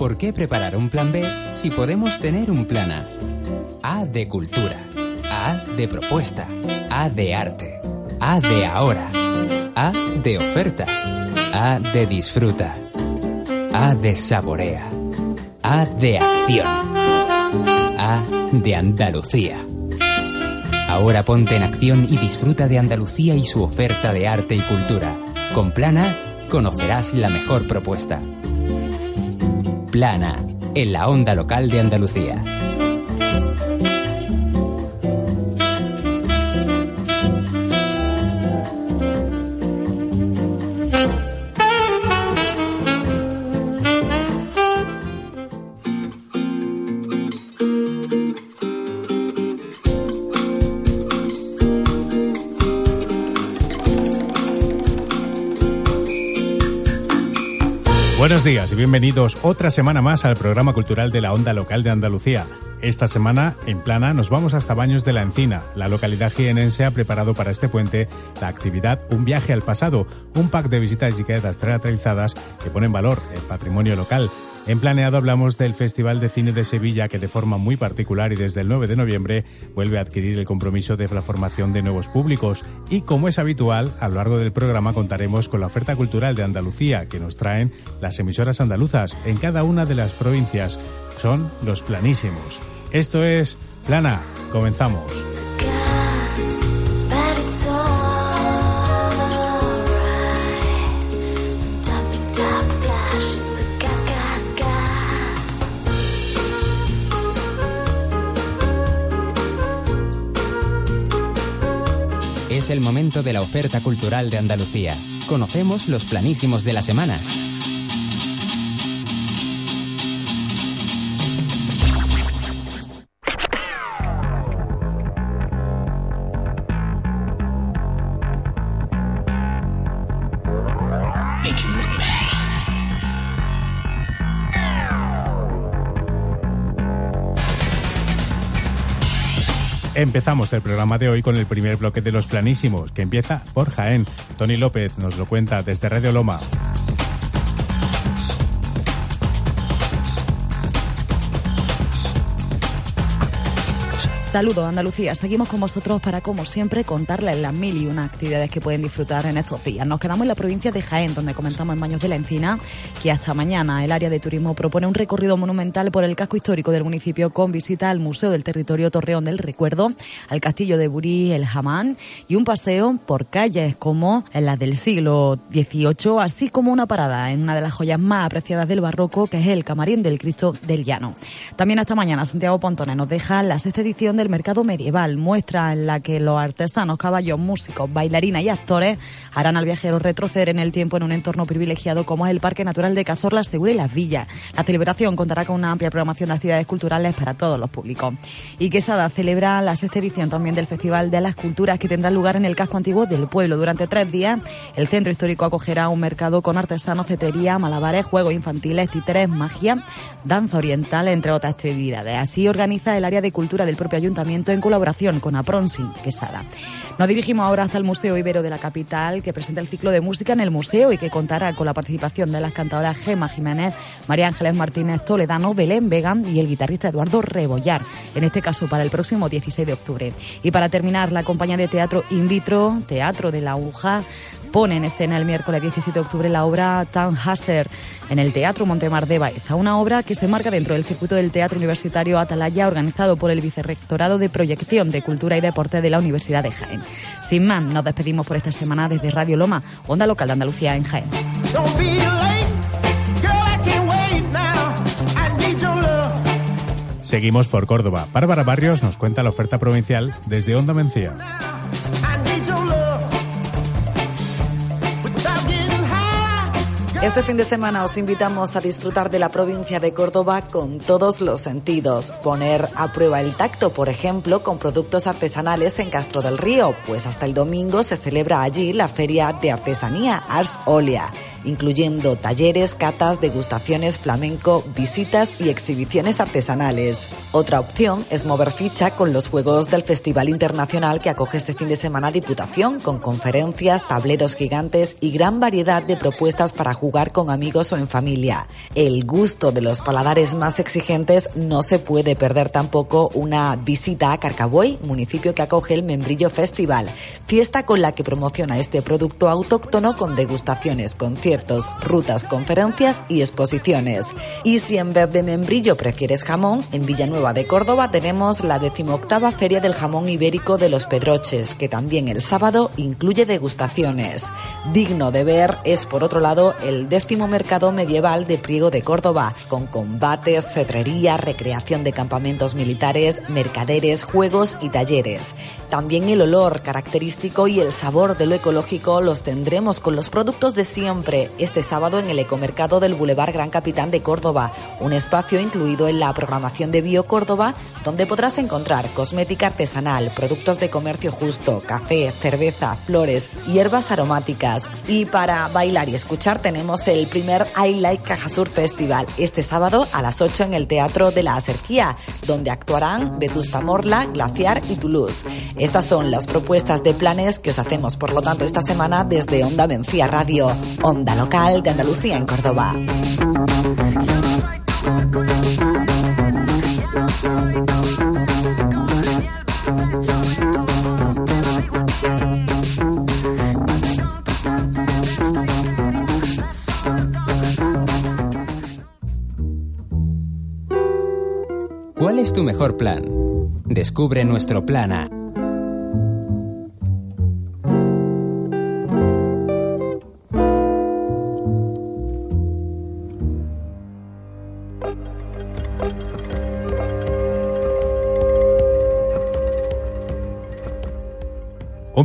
¿Por qué preparar un plan B si podemos tener un plan A? A de cultura, A de propuesta, A de arte, A de ahora, A de oferta, A de disfruta, A de saborea, A de acción, A de Andalucía. Ahora ponte en acción y disfruta de Andalucía y su oferta de arte y cultura. Con Plana conocerás la mejor propuesta. Plana, en la onda local de Andalucía. Buenos días y bienvenidos otra semana más al programa cultural de la Onda Local de Andalucía. Esta semana, en Plana, nos vamos hasta Baños de la Encina. La localidad jienense ha preparado para este puente la actividad Un viaje al pasado, un pack de visitas y quedas teatralizadas que pone en valor el patrimonio local. En Planeado hablamos del Festival de Cine de Sevilla que de forma muy particular y desde el 9 de noviembre vuelve a adquirir el compromiso de la formación de nuevos públicos. Y como es habitual, a lo largo del programa contaremos con la oferta cultural de Andalucía que nos traen las emisoras andaluzas en cada una de las provincias. Son los planísimos. Esto es Plana. Comenzamos. Es el momento de la oferta cultural de Andalucía. Conocemos los planísimos de la semana. Empezamos el programa de hoy con el primer bloque de los planísimos, que empieza por Jaén. Tony López nos lo cuenta desde Radio Loma. Saludos Andalucía, seguimos con vosotros para como siempre contarles las mil y una actividades que pueden disfrutar en estos días. Nos quedamos en la provincia de Jaén, donde comenzamos en Baños de la Encina, que hasta mañana el área de turismo propone un recorrido monumental por el casco histórico del municipio con visita al Museo del Territorio Torreón del Recuerdo, al Castillo de Burí, el Jamán y un paseo por calles como las del siglo XVIII, así como una parada en una de las joyas más apreciadas del barroco, que es el Camarín del Cristo del Llano. También hasta mañana Santiago Pontones nos deja la sexta edición del mercado medieval, muestra en la que los artesanos, caballos, músicos, bailarinas y actores harán al viajero retroceder en el tiempo en un entorno privilegiado como es el Parque Natural de Cazorla, Segura y Las Villas. La celebración contará con una amplia programación de actividades culturales para todos los públicos. Y Quesada celebra la sexta edición también del Festival de las Culturas que tendrá lugar en el casco antiguo del pueblo. Durante tres días, el centro histórico acogerá un mercado con artesanos, cetrería, malabares, juegos infantiles, títeres, magia, danza oriental, entre otras actividades. Así organiza el área de cultura del propio ayuntamiento en colaboración con Apronsin Quesada. Nos dirigimos ahora hasta el Museo Ibero de la capital, que presenta el ciclo de música en el museo y que contará con la participación de las cantadoras Gema Jiménez, María Ángeles Martínez Toledano, Belén Vegan y el guitarrista Eduardo Rebollar, en este caso para el próximo 16 de octubre. Y para terminar, la compañía de teatro In Vitro, Teatro de la Aguja, pone en escena el miércoles 17 de octubre la obra Tannhäuser en el Teatro Montemar de Baeza, una obra que se marca dentro del circuito del Teatro Universitario Atalaya organizado por el Vicerrectorado de Proyección de Cultura y Deporte de la Universidad de Jaén. Sin más, nos despedimos por esta semana desde Radio Loma, onda local de Andalucía en Jaén. Seguimos por Córdoba. Bárbara Barrios nos cuenta la oferta provincial desde Onda Mencía. Este fin de semana os invitamos a disfrutar de la provincia de Córdoba con todos los sentidos. Poner a prueba el tacto, por ejemplo, con productos artesanales en Castro del Río, pues hasta el domingo se celebra allí la Feria de Artesanía Ars Olea. Incluyendo talleres, catas, degustaciones, flamenco, visitas y exhibiciones artesanales. Otra opción es mover ficha con los juegos del Festival Internacional que acoge este fin de semana Diputación, con conferencias, tableros gigantes y gran variedad de propuestas para jugar con amigos o en familia. El gusto de los paladares más exigentes no se puede perder tampoco una visita a Carcabuey, municipio que acoge el Membrillo Festival, fiesta con la que promociona este producto autóctono con degustaciones, conciertos, rutas, conferencias y exposiciones. Y si en vez de membrillo prefieres jamón, en Villanueva de Córdoba tenemos la decimoctava Feria del Jamón Ibérico de los Pedroches, que también el sábado incluye degustaciones. Digno de ver es, por otro lado, el décimo mercado medieval de Priego de Córdoba, con combates, cetrería, recreación de campamentos militares, mercaderes, juegos y talleres. También el olor característico y el sabor de lo ecológico los tendremos con los productos de siempre este sábado en el ecomercado del Boulevard Gran Capitán de Córdoba, un espacio incluido en la programación de Bio Córdoba, donde podrás encontrar cosmética artesanal, productos de comercio justo, café, cerveza, flores, hierbas aromáticas. Y para bailar y escuchar tenemos el primer I Like Cajasur Festival este sábado a las 8 en el Teatro de la Acerquía, donde actuarán Vetusta Morla, Glaciar y Toulouse. Estas son las propuestas de planes que os hacemos, por lo tanto, esta semana desde Onda Mencía Radio, Onda Local de Andalucía en Córdoba. ¿Cuál es tu mejor plan? Descubre nuestro plan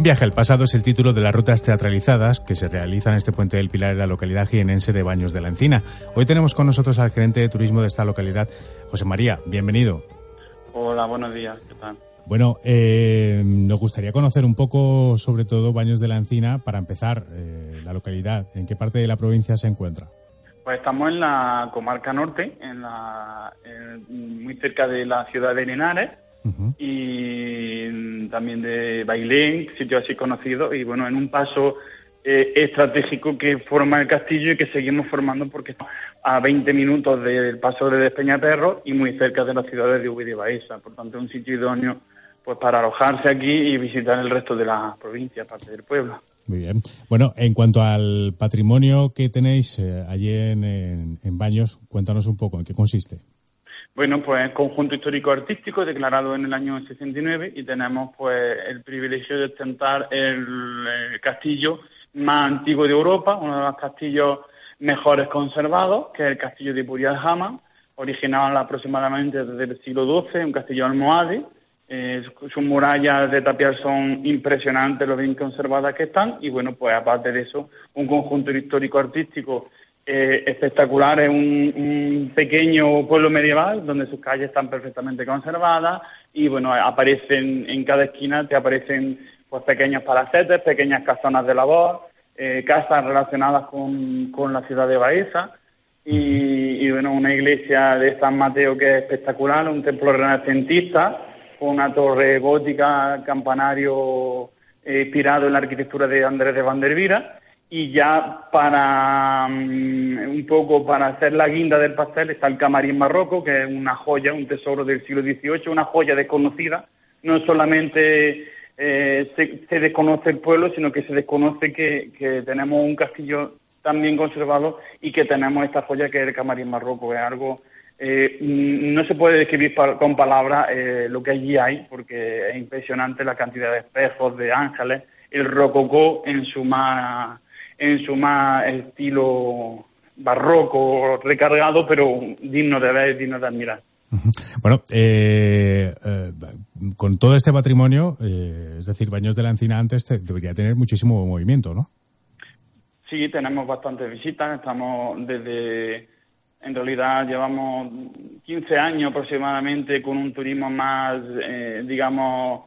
viaje al pasado es el título de las rutas teatralizadas que se realizan en este puente del Pilar en la localidad jienense de Baños de la Encina. Hoy tenemos con nosotros al gerente de turismo de esta localidad, José María. Bienvenido. Hola, buenos días. ¿Qué tal? Bueno, eh, nos gustaría conocer un poco, sobre todo, Baños de la Encina, para empezar, eh, la localidad. ¿En qué parte de la provincia se encuentra? Pues estamos en la comarca norte, en la, muy cerca de la ciudad de Y también de Bailén, sitio así conocido, y bueno, en un paso eh, estratégico que forma el castillo y que seguimos formando porque estamos a 20 minutos del paso de Despeñaperro y muy cerca de las ciudades de Ubi de Baeza, por tanto un sitio idóneo pues para alojarse aquí y visitar el resto de la provincia, parte del pueblo. Muy bien. Bueno, en cuanto al patrimonio que tenéis eh, allí en Baños, cuéntanos un poco en qué consiste. Bueno, pues conjunto histórico artístico declarado en el año 69 y tenemos pues el privilegio de ostentar el, castillo más antiguo de Europa, uno de los castillos mejores conservados, que es el castillo de Burial Jama, originado aproximadamente desde el siglo XII, un castillo almohade. Eh, sus murallas de tapial son impresionantes, lo bien conservadas que están, y bueno, pues aparte de eso, un conjunto histórico artístico eh, espectacular, es un, pequeño pueblo medieval donde sus calles están perfectamente conservadas y bueno, aparecen en cada esquina, te aparecen pues pequeños palacetes, pequeñas casonas de labor, eh, casas relacionadas con, la ciudad de Baeza y, bueno, una iglesia de San Mateo que es espectacular, un templo renacentista con una torre gótica, campanario eh, inspirado en la arquitectura de Andrés de Vandervira y ya para mm, un poco para hacer la guinda del pastel está el camarín barroco, que es una joya, un tesoro del siglo XVIII, una joya desconocida. No solamente eh, se, desconoce el pueblo, sino que se desconoce que, tenemos un castillo tan bien conservado y que tenemos esta joya que es el camarín barroco. Es algo, eh, mm, no se puede describir con palabras eh, lo que allí hay, porque es impresionante la cantidad de espejos, de ángeles, el rococó en su más en su más estilo barroco, recargado, pero digno de ver, digno de admirar. Bueno, eh, eh, con todo este patrimonio, eh, es decir, Baños de la Encina antes debería tener muchísimo movimiento, ¿no? Sí, tenemos bastantes visitas, estamos desde, en realidad llevamos 15 años aproximadamente con un turismo más, digamos,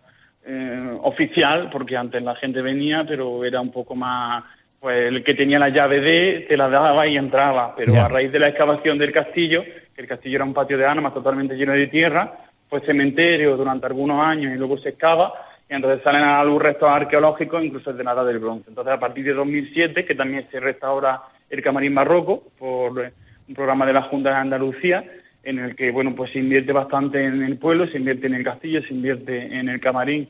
oficial, porque antes la gente venía, pero era un poco más pues el que tenía la llave de te la daba y entraba, pero a raíz de la excavación del castillo, que el castillo era un patio de armas totalmente lleno de tierra, pues cementerio durante algunos años y luego se excava, y entonces salen a la luz restos arqueológicos, incluso de la edad del bronce. Entonces a partir de 2007, que también se restaura el camarín barroco por un programa de la Junta de Andalucía, en el que bueno pues se invierte bastante en el pueblo, se invierte en el castillo, se invierte en el camarín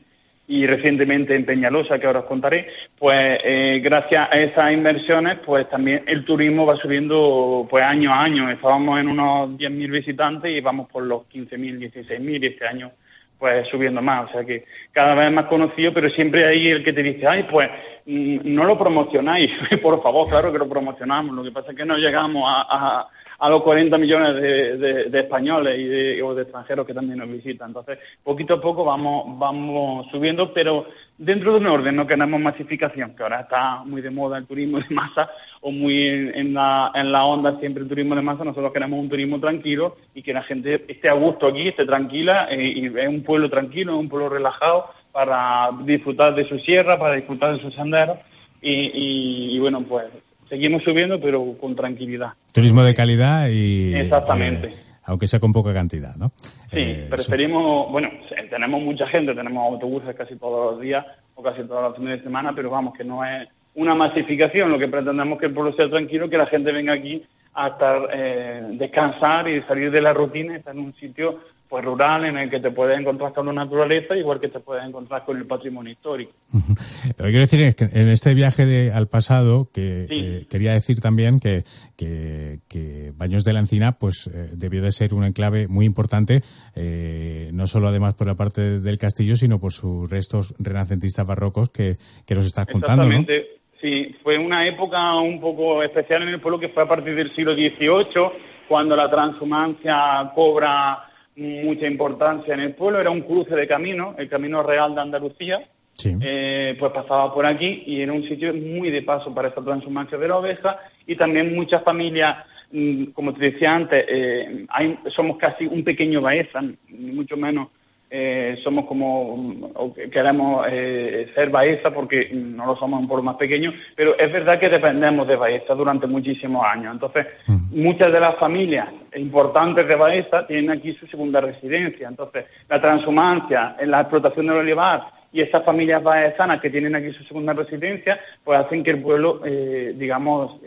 y recientemente en Peñalosa, que ahora os contaré, pues eh, gracias a esas inversiones, pues también el turismo va subiendo pues año a año. Estábamos en unos 10.000 visitantes y vamos por los 15.000, 16.000 y este año pues subiendo más. O sea que cada vez más conocido, pero siempre hay el que te dice, ay, pues mm, no lo promocionáis. por favor, claro que lo promocionamos. Lo que pasa es que no llegamos a a los 40 millones de, españoles y de, o de extranjeros que también nos visitan. Entonces, poquito a poco vamos, vamos subiendo, pero dentro de un orden, no queremos masificación, que ahora está muy de moda el turismo de masa o muy en, la, en la onda siempre el turismo de masa, nosotros queremos un turismo tranquilo y que la gente esté a gusto aquí, esté tranquila, eh, y es un pueblo tranquilo, es un pueblo relajado para disfrutar de su sierra, para disfrutar de sus senderos y bueno, pues seguimos subiendo, pero con tranquilidad. Turismo de calidad y... Exactamente. Eh, aunque sea con poca cantidad, ¿no? Sí, eh, preferimos, bueno, tenemos mucha gente, tenemos autobuses casi todos los días o casi todas las fines de semana, pero vamos, que no es una masificación, lo que pretendemos que el pueblo sea tranquilo, que la gente venga aquí a estar, eh, descansar y salir de la rutina, estar en un sitio pues rural en el que te puedes encontrar con la naturaleza igual que te puedes encontrar con el patrimonio histórico. Lo que quiero decir es que en este viaje de, al pasado que eh, quería decir también que, que, Baños de la Encina pues eh, debió de ser un enclave muy importante eh, no solo además por la parte del castillo sino por sus restos renacentistas barrocos que, que nos estás contando. Exactamente. Sí, fue una época un poco especial en el pueblo que fue a partir del siglo XVIII cuando la transhumancia cobra mucha importancia en el pueblo, era un cruce de camino, el Camino Real de Andalucía, eh, pues pasaba por aquí y era un sitio muy de paso para esta transhumancia de la oveja. Y también muchas familias, mm, como te decía antes, eh, somos casi un pequeño Baeza, ni mucho menos eh, somos como, o queremos eh, ser Baeza porque no lo somos un pueblo más pequeño, pero es verdad que dependemos de Baeza durante muchísimos años. Entonces, muchas de las familias importantes de Baeza tienen aquí su segunda residencia. Entonces, la transhumancia en la explotación del olivar y estas familias baezanas que tienen aquí su segunda residencia, pues hacen que el pueblo, eh, digamos,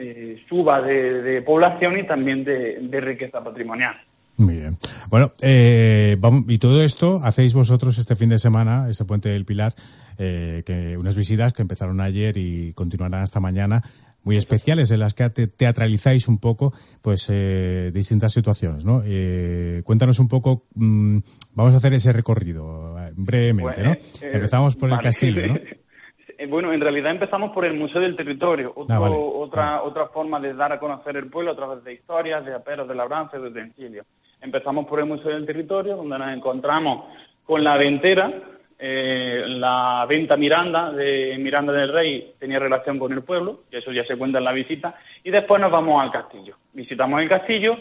suba de, población y también de riqueza patrimonial. Muy bien. Bueno, eh, y todo esto hacéis vosotros este fin de semana, ese puente del Pilar, eh, que unas visitas que empezaron ayer y continuarán hasta mañana, muy especiales en las que teatralizáis un poco, pues, eh, distintas situaciones, ¿no? Eh, cuéntanos un poco, mm, vamos a hacer ese recorrido brevemente, ¿no? Pues, Empezamos por el castillo, ¿no? Bueno, en realidad empezamos por el Museo del Territorio, ah, otra, otra forma de dar a conocer el pueblo a través de historias, de aperos, de labranza, de utensilios. Empezamos por el Museo del Territorio, donde nos encontramos con la ventera, eh, la venta Miranda de Miranda del Rey tenía relación con el pueblo, y eso ya se cuenta en la visita, y después nos vamos al castillo. Visitamos el castillo,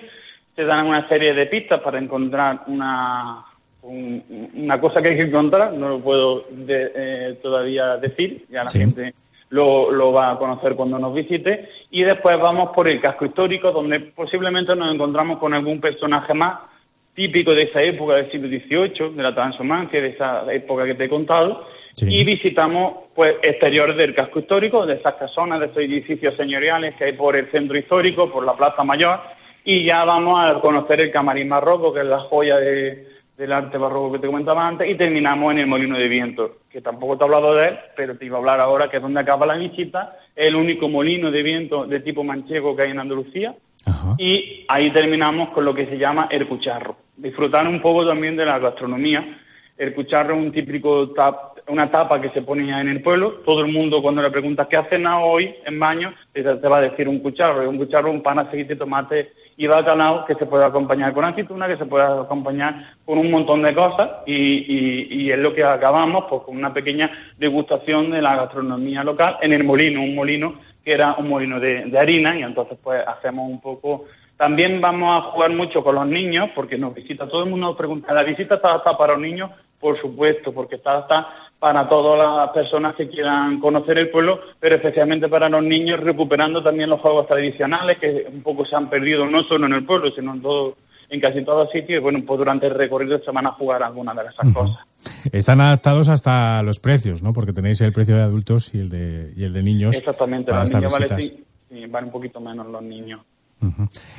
se dan una serie de pistas para encontrar una, una cosa que hay que encontrar, no lo puedo eh, todavía decir, ya la gente lo, va a conocer cuando nos visite, y después vamos por el casco histórico, donde posiblemente nos encontramos con algún personaje más típico de esa época del siglo XVIII, de la transhumancia, de esa época que te he contado, y visitamos pues exteriores del casco histórico, de esas casonas, de estos edificios señoriales que hay por el centro histórico, por la Plaza Mayor, y ya vamos a conocer el camarín marroco, que es la joya de, del arte barroco que te comentaba antes, y terminamos en el Molino de Viento, que tampoco te he hablado de él, pero te iba a hablar ahora, que es donde acaba la visita, el único molino de viento de tipo manchego que hay en Andalucía, y ahí terminamos con lo que se llama el cucharro. Disfrutar un poco también de la gastronomía. El cucharro es un típico tap, una tapa que se ponía en el pueblo. Todo el mundo cuando le preguntas qué ha cenado hoy en baño, te, va a decir un cucharro. Un cucharro, un pan, aceite, tomate y bacalao que se puede acompañar con aceituna, que se puede acompañar con un montón de cosas y, es lo que acabamos pues, con una pequeña degustación de la gastronomía local en el molino, un molino que era un molino de, harina y entonces pues hacemos un poco... También vamos a jugar mucho con los niños porque nos visita, todo el mundo nos pregunta, ¿la visita está, para los niños? Por supuesto, porque está, está para todas las personas que quieran conocer el pueblo, pero especialmente para los niños, recuperando también los juegos tradicionales que un poco se han perdido no solo en el pueblo, sino en todo en casi todos sitios y bueno, pues durante el recorrido se van a jugar algunas de esas cosas. Están adaptados hasta los precios, ¿no? Porque tenéis el precio de adultos y el de, y el de niños. Exactamente, los niños vale, sí, vale un poquito menos los niños.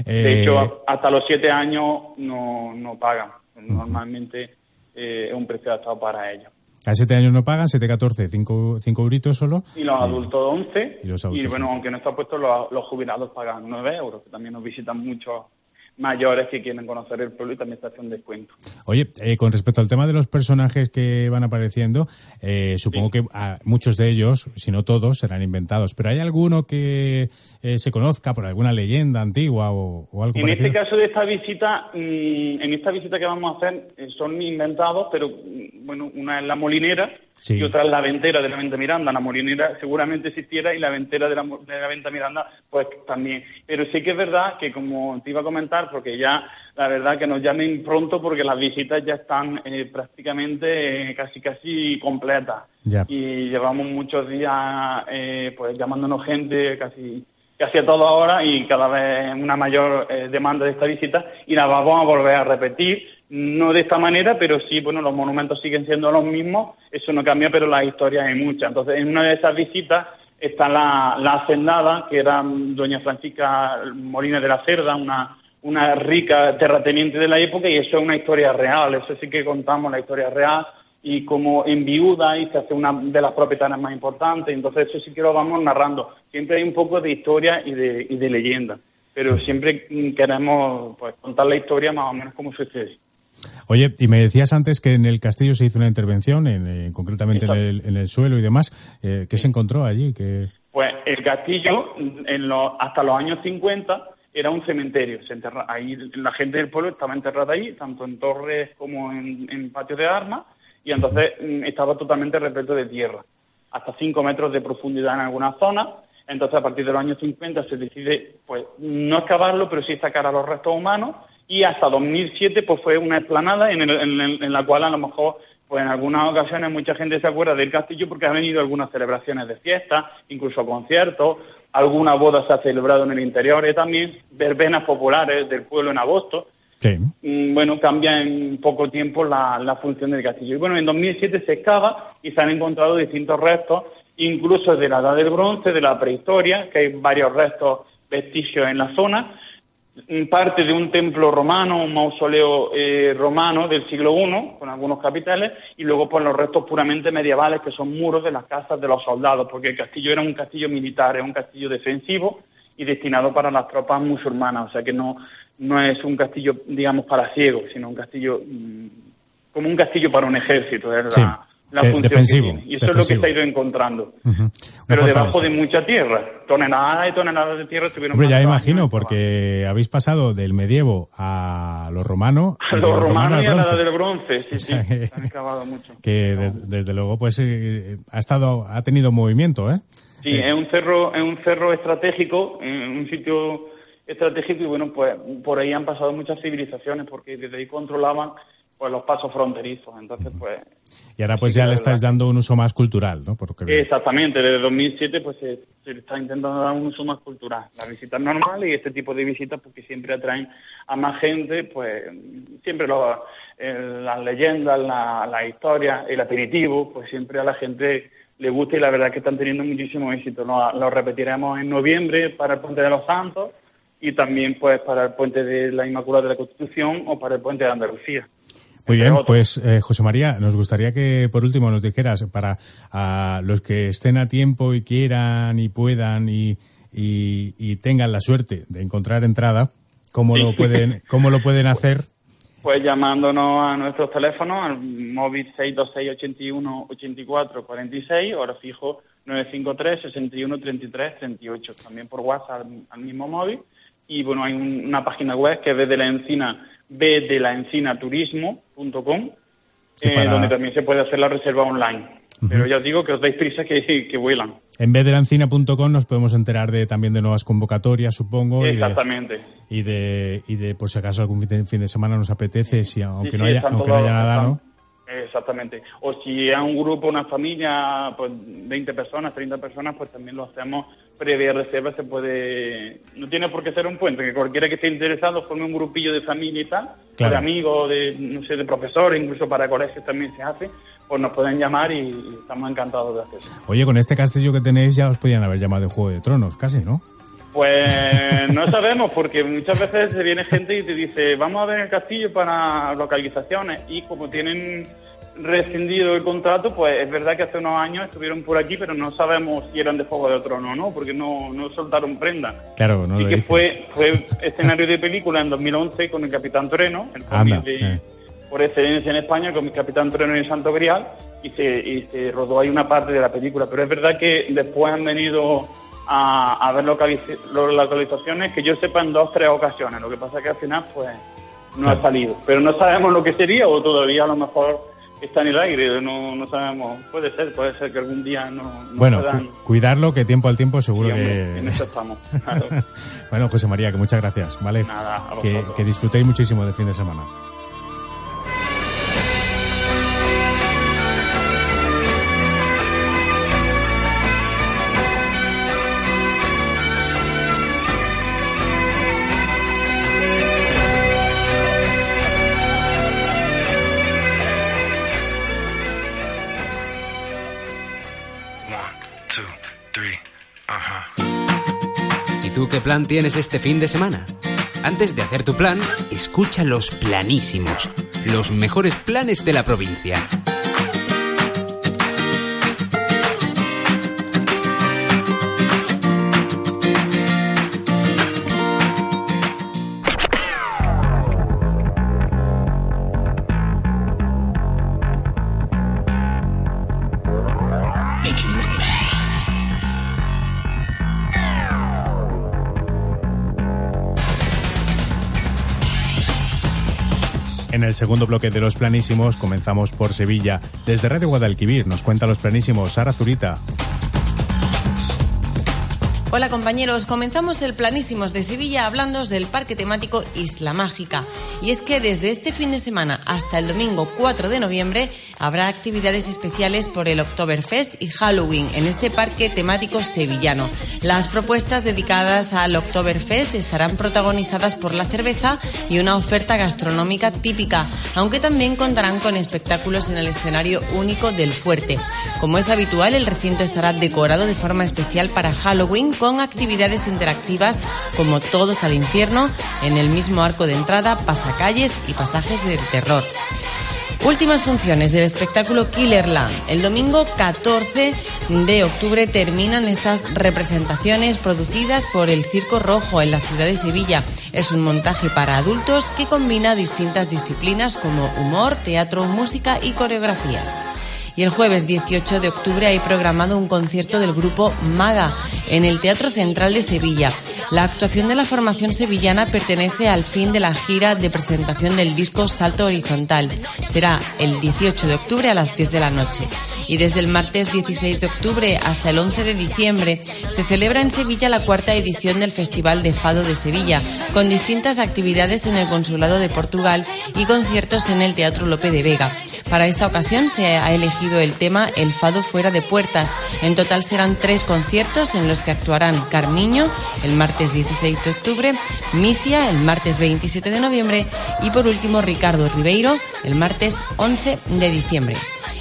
De hecho, eh, hasta los siete años no, no pagan. Normalmente eh, es un precio adaptado para ellos. A siete años no pagan, 7, 14, 5, cinco euritos solo. Y los adultos 11. Y, bueno, aunque no está puesto, los, los jubilados pagan 9 euros, que también nos visitan muchos mayores que quieren conocer el pueblo y también se hace un descuento. Oye, eh, con respecto al tema de los personajes que van apareciendo, eh, supongo que muchos de ellos, si no todos, serán inventados, pero ¿hay alguno que eh, se conozca por alguna leyenda antigua o, algo En este caso de esta visita, mm, en esta visita que vamos a hacer, son inventados, pero mm, bueno, una es la molinera, y otra es la ventera de la Venta Miranda. La molinera seguramente existiera y la ventera de la, de la Venta Miranda pues también. Pero sí que es verdad que como te iba a comentar, porque ya la verdad que nos llamen pronto porque las visitas ya están eh, prácticamente eh, casi casi completas. Y llevamos muchos días eh, pues llamándonos gente casi casi a toda hora y cada vez una mayor demanda de esta visita y la vamos a volver a repetir no de esta manera, pero sí, bueno, los monumentos siguen siendo los mismos, eso no cambia, pero las historias hay muchas. Entonces, en una de esas visitas está la, la hacendada, que era doña Francisca Molina de la Cerda, una, una rica terrateniente de la época, y eso es una historia real, eso sí que contamos la historia real, y como en viuda y se hace una de las propietarias más importantes, entonces eso sí que lo vamos narrando. Siempre hay un poco de historia y de, y de leyenda, pero siempre queremos pues, contar la historia más o menos como sucede. Oye, y me decías antes que en el castillo se hizo una intervención, en, eh, concretamente en el, suelo y demás. Eh, ¿Qué se encontró allí? Pues el castillo, en hasta los años 50, era un cementerio. Se ahí la gente del pueblo estaba enterrada ahí, tanto en torres como en, en patios de armas, y entonces mm, estaba totalmente repleto de tierra, hasta 5 metros de profundidad en algunas zonas. Entonces, a partir de los años 50 se decide, pues, no excavarlo, pero sí sacar a los restos humanos y hasta 2007 pues fue una explanada en, la cual a lo mejor pues en algunas ocasiones mucha gente se acuerda del castillo porque ha venido algunas celebraciones de fiesta, incluso conciertos, alguna boda se ha celebrado en el interior y también verbenas populares del pueblo en agosto. Mm, bueno, cambia en poco tiempo la, la, función del castillo. Y bueno, en 2007 se excava y se han encontrado distintos restos, incluso de la edad del bronce, de la prehistoria, que hay varios restos vestigios en la zona, parte de un templo romano, un mausoleo eh, romano del siglo I, con algunos capiteles, y luego por los restos puramente medievales, que son muros de las casas de los soldados, porque el castillo era un castillo militar, es un castillo defensivo y destinado para las tropas musulmanas, o sea que no, no es un castillo, digamos, para ciegos, sino un castillo mm, como un castillo para un ejército, la función defensivo, Y eso es lo que se ha ido encontrando. Pero debajo de mucha tierra. Toneladas y toneladas de tierra estuvieron Hombre, ya imagino, porque habéis pasado del medievo a lo romano. A lo romano y a la del bronce, sí, sí. Que, han excavado mucho. Que desde luego, pues, eh, ha estado, ha tenido movimiento, ¿eh? Sí, es un cerro, es un cerro estratégico, un sitio estratégico y bueno, pues por ahí han pasado muchas civilizaciones porque desde ahí controlaban pues los pasos fronterizos. Entonces, pues... Y ahora pues ya le estáis dando un uso más cultural, ¿no? Exactamente, desde 2007 pues se, le está intentando dar un uso más cultural. Las visitas normales y este tipo de visitas porque siempre atraen a más gente, pues siempre las leyendas, la, la historia, el aperitivo, pues siempre a la gente le gusta y la verdad es que están teniendo muchísimo éxito. Lo, lo repetiremos en noviembre para el Puente de los Santos y también pues para el Puente de la Inmaculada de la Constitución o para el Puente de Andalucía. Muy bien, pues eh, José María, nos gustaría que por último nos dijeras para a los que estén a tiempo y quieran y puedan y, y, tengan la suerte de encontrar entrada, ¿cómo lo pueden, cómo lo pueden hacer? Pues llamándonos a nuestros teléfonos, al móvil 626 81 84 46, ahora fijo 953 61 33 38, también por WhatsApp al, mismo móvil. Y bueno, hay una página web que es de la encina b de la encina turismo.com, eh, donde también se puede hacer la reserva online. Pero ya os digo que os dais prisa que, que vuelan. En vez de la encina.com nos podemos enterar de también de nuevas convocatorias, supongo. Exactamente. Y de, y de, por si acaso algún fin de, semana nos apetece, si, aunque, no haya, aunque no haya nada, ¿no? Exactamente. O si es un grupo, una familia, pues 20 personas, 30 personas, pues también lo hacemos previa reserva, se puede... No tiene por qué ser un puente, que cualquiera que esté interesado forme un grupillo de familia y tal, de amigos, de, no sé, de profesores, incluso para colegios también se hace, pues nos pueden llamar y, estamos encantados de hacerlo. Oye, con este castillo que tenéis ya os podían haber llamado de Juego de Tronos, casi, ¿no? Pues no sabemos, porque muchas veces se viene gente y te dice, vamos a ver el castillo para localizaciones, y como tienen rescindido el contrato, pues es verdad que hace unos años estuvieron por aquí, pero no sabemos si eran de Fuego de Trono o no, porque no, no soltaron prenda. Claro, no Y que fue, fue escenario de película en 2011 con el Capitán Toreno, el de, por excelencia en España, con el Capitán Toreno y Santo Grial, y se, y se rodó ahí una parte de la película. Pero es verdad que después han venido a, a ver localizaciones que yo sepa en dos tres ocasiones. Lo que pasa es que al final, pues, no ha salido. Pero no sabemos lo que sería, o todavía a lo mejor está en el aire, no, no sabemos, puede ser, puede ser que algún día no, Bueno, cuidarlo, que tiempo al tiempo seguro que... En eso estamos, bueno, José María, que muchas gracias, ¿vale? Nada, que, que disfrutéis muchísimo del fin de semana. Qué plan tienes este fin de semana? Antes de hacer tu plan, escucha los planísimos, los mejores planes de la provincia. El segundo bloque de los planísimos comenzamos por Sevilla. Desde Radio Guadalquivir nos cuenta los planísimos Sara Zurita. Hola compañeros, comenzamos el Planísimos de Sevilla hablando del parque temático Isla Mágica. Y es que desde este fin de semana hasta el domingo 4 de noviembre habrá actividades especiales por el Oktoberfest y Halloween en este parque temático sevillano. Las propuestas dedicadas al Oktoberfest estarán protagonizadas por la cerveza y una oferta gastronómica típica, aunque también contarán con espectáculos en el escenario único del fuerte. Como es habitual, el recinto estará decorado de forma especial para Halloween con actividades interactivas como Todos al Infierno, en el mismo arco de entrada, pasacalles y pasajes del terror. Últimas funciones del espectáculo Killerland. El domingo 14 de octubre terminan estas representaciones producidas por el Circo Rojo en la ciudad de Sevilla. Es un montaje para adultos que combina distintas disciplinas como humor, teatro, música y coreografías. Y el jueves 18 de octubre hay programado un concierto del grupo Maga en el Teatro Central de Sevilla. La actuación de la formación sevillana pertenece al fin de la gira de presentación del disco Salto Horizontal. Será el 18 de octubre a las 10 de la noche. Y desde el martes 16 de octubre hasta el 11 de diciembre se celebra en Sevilla la cuarta edición del Festival de Fado de Sevilla, con distintas actividades en el Consulado de Portugal y conciertos en el Teatro Lope de Vega. Para esta ocasión se ha elegido el tema El Fado fuera de puertas. En total serán tres conciertos en los que actuarán Carmiño el martes 16 de octubre, Misia el martes 27 de noviembre y por último Ricardo Ribeiro el martes 11 de diciembre.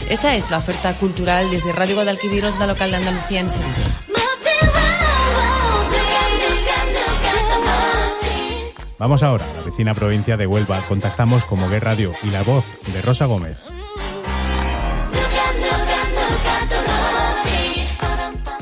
Esta es la oferta cultural desde Radio Guadalquivir, onda local de Andalucía en Sevilla. Vamos ahora a la vecina provincia de Huelva. Contactamos con Moguer Radio y la voz de Rosa Gómez.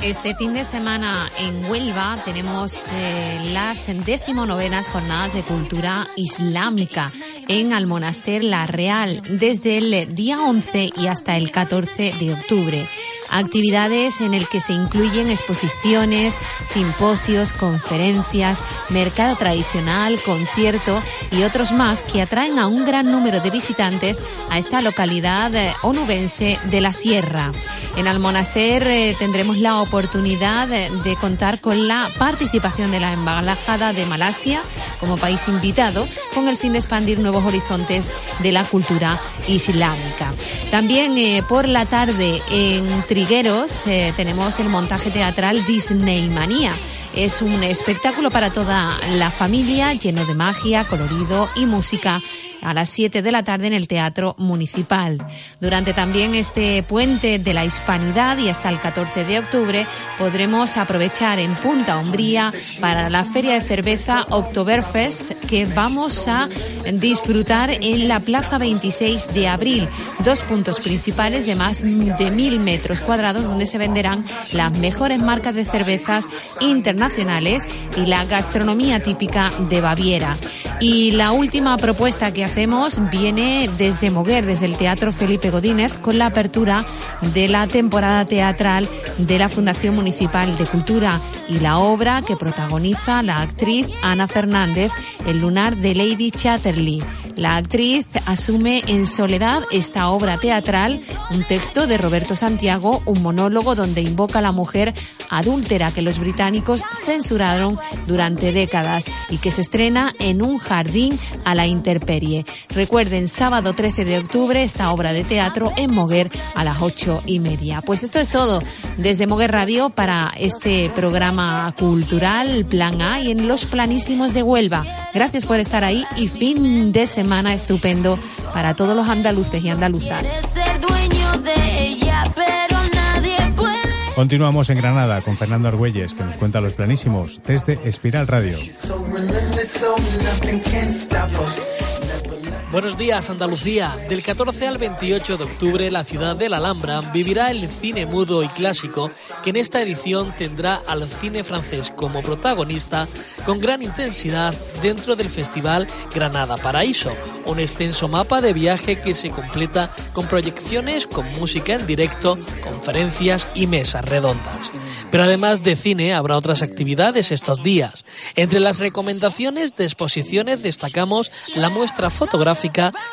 Este fin de semana en Huelva tenemos eh, las decimonovenas jornadas de cultura islámica en Almonaster La Real desde el día 11 y hasta el 14 de octubre actividades en el que se incluyen exposiciones, simposios, conferencias, mercado tradicional, concierto y otros más que atraen a un gran número de visitantes a esta localidad eh, onubense de la Sierra. En Almonaster eh, tendremos la oportunidad de contar con la participación de la Embajada de Malasia como país invitado con el fin de expandir nuevos horizontes de la cultura islámica. También eh, por la tarde en Trigueros eh, tenemos el montaje teatral Disney Manía. Es un espectáculo para toda la familia lleno de magia, colorido y música a las 7 de la tarde en el Teatro Municipal. Durante también este puente de la Hispanidad y hasta el 14 de octubre podremos aprovechar en Punta Umbría para la Feria de Cerveza Oktoberfest que vamos a disfrutar en la Plaza 26 de abril. Dos puntos principales de más de mil metros cuadrados donde se venderán las mejores marcas de cervezas internacionales y la gastronomía típica de Baviera. Y la última propuesta que viene desde Moguer, desde el Teatro Felipe Godínez, con la apertura de la temporada teatral de la Fundación Municipal de Cultura y la obra que protagoniza la actriz Ana Fernández, El lunar de Lady Chatterley. La actriz asume en soledad esta obra teatral, un texto de Roberto Santiago, un monólogo donde invoca a la mujer adúltera que los británicos censuraron durante décadas y que se estrena en un jardín a la intemperie. Recuerden, sábado 13 de octubre, esta obra de teatro en Moguer a las ocho y media. Pues esto es todo desde Moguer Radio para este programa cultural Plan A y en los planísimos de Huelva. Gracias por estar ahí y fin de semana semana estupendo para todos los andaluces y andaluzas. Continuamos en Granada con Fernando Argüelles, que nos cuenta los planísimos desde Espiral Radio. Buenos días, Andalucía. Del 14 al 28 de octubre, la ciudad de la Alhambra vivirá el cine mudo y clásico, que en esta edición tendrá al cine francés como protagonista con gran intensidad dentro del festival Granada Paraíso, un extenso mapa de viaje que se completa con proyecciones con música en directo, conferencias y mesas redondas. Pero además de cine, habrá otras actividades estos días. Entre las recomendaciones de exposiciones destacamos la muestra fotográfica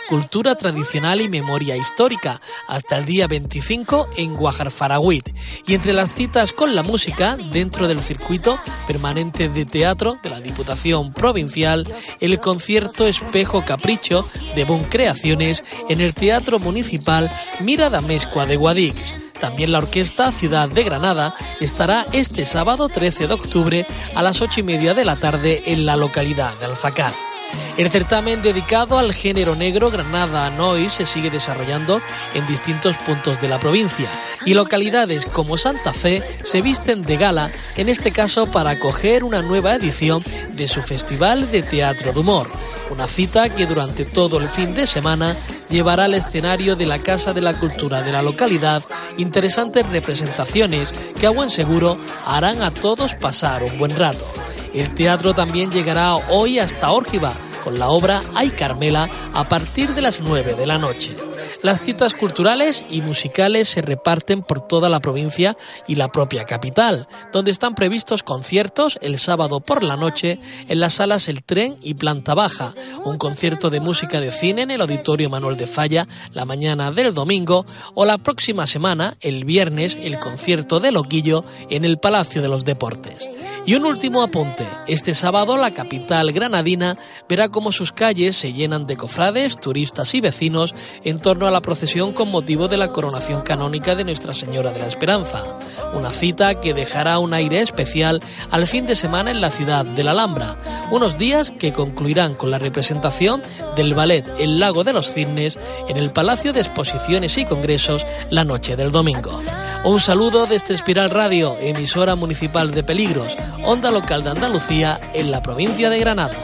Cultura Tradicional y Memoria Histórica, hasta el día 25 en Guajarfarahuit. Y entre las citas con la música, dentro del circuito permanente de teatro de la Diputación Provincial, el concierto Espejo Capricho de Bon Creaciones en el Teatro Municipal Mirada Mezcua de Guadix. También la Orquesta Ciudad de Granada estará este sábado 13 de octubre a las 8 y media de la tarde en la localidad de Alfacar. El certamen dedicado al género negro Granada Noise se sigue desarrollando en distintos puntos de la provincia y localidades como Santa Fe se visten de gala, en este caso para acoger una nueva edición de su Festival de Teatro de Humor. Una cita que durante todo el fin de semana llevará al escenario de la Casa de la Cultura de la localidad interesantes representaciones que a buen seguro harán a todos pasar un buen rato. El teatro también llegará hoy hasta Órgiva con la obra Ay Carmela a partir de las 9 de la noche. Las citas culturales y musicales se reparten por toda la provincia y la propia capital, donde están previstos conciertos el sábado por la noche en las salas El Tren y Planta Baja, un concierto de música de cine en el Auditorio Manuel de Falla la mañana del domingo o la próxima semana, el viernes, el concierto de Loquillo en el Palacio de los Deportes. Y un último apunte, este sábado la capital granadina verá cómo sus calles se llenan de cofrades, turistas y vecinos en torno a la procesión con motivo de la coronación canónica de Nuestra Señora de la Esperanza, una cita que dejará un aire especial al fin de semana en la ciudad de la Alhambra, unos días que concluirán con la representación del ballet El Lago de los Cisnes en el Palacio de Exposiciones y Congresos la noche del domingo. Un saludo desde Espiral Radio, emisora municipal de Peligros, onda local de Andalucía en la provincia de Granada.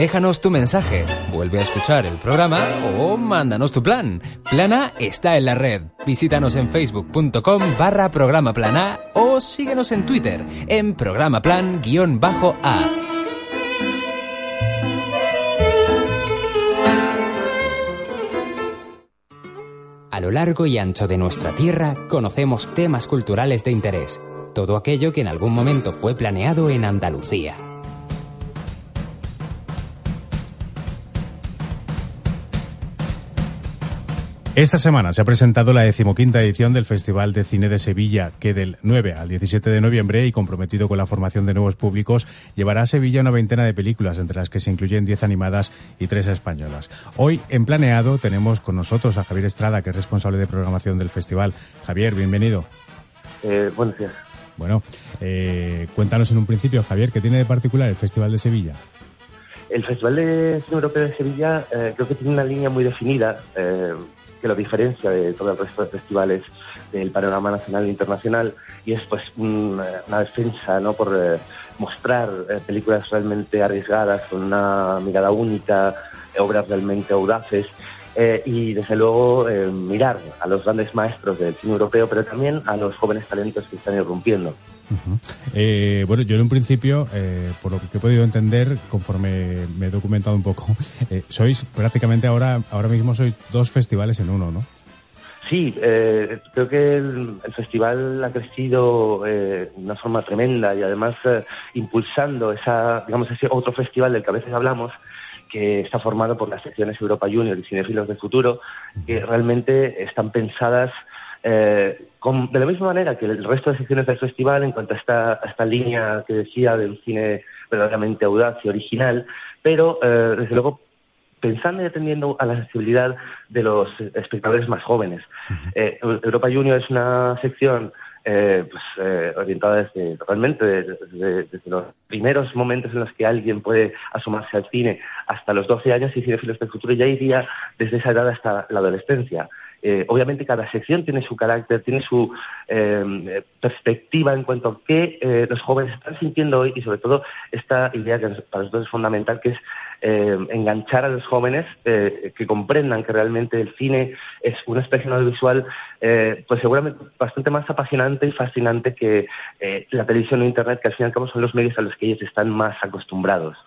Déjanos tu mensaje, vuelve a escuchar el programa o mándanos tu plan. Plana está en la red. Visítanos en facebook.com barra programa plana o síguenos en Twitter en programa plan-a. A lo largo y ancho de nuestra tierra conocemos temas culturales de interés, todo aquello que en algún momento fue planeado en Andalucía. Esta semana se ha presentado la decimoquinta edición del Festival de Cine de Sevilla, que del 9 al 17 de noviembre y comprometido con la formación de nuevos públicos, llevará a Sevilla una veintena de películas, entre las que se incluyen 10 animadas y 3 españolas. Hoy, en Planeado, tenemos con nosotros a Javier Estrada, que es responsable de programación del festival. Javier, bienvenido. Eh, buenos días. Bueno, eh, cuéntanos en un principio, Javier, ¿qué tiene de particular el Festival de Sevilla? El Festival de Cine Europeo de Sevilla eh, creo que tiene una línea muy definida eh, que lo diferencia de todo el resto de festivales del panorama nacional e internacional y es pues una, una defensa ¿no? por eh, mostrar eh, películas realmente arriesgadas con una mirada única, obras realmente audaces eh, y desde luego eh, mirar a los grandes maestros del cine europeo pero también a los jóvenes talentos que están irrumpiendo. Uh bueno, yo en un principio, eh, por lo que he podido entender, conforme me he documentado un poco, eh, sois prácticamente ahora, ahora mismo sois dos festivales en uno, ¿no? Sí, eh, creo que el, festival ha crecido de una forma tremenda y además impulsando esa, digamos, ese otro festival del que a veces hablamos, que está formado por las secciones Europa Junior y Cinefilos del Futuro, que realmente están pensadas eh, con, de la misma manera que el resto de secciones del festival en cuanto a esta, a esta línea que decía de un cine verdaderamente audaz y original, pero eh, desde luego pensando y atendiendo a la sensibilidad de los espectadores más jóvenes. Eh, Europa Junior es una sección eh, pues, eh, orientada desde realmente desde, desde, los primeros momentos en los que alguien puede asomarse al cine hasta los 12 años y Cinefilos del Futuro ya iría desde esa edad hasta la adolescencia. Eh, obviamente cada sección tiene su carácter, tiene su eh, perspectiva en cuanto a qué eh, los jóvenes están sintiendo hoy y sobre todo esta idea que para nosotros es fundamental que es enganchar a los jóvenes que comprendan que realmente el cine es una expresión audiovisual pues seguramente bastante más apasionante y fascinante que la televisión o internet que al fin y al cabo son los medios a los que ellos están más acostumbrados.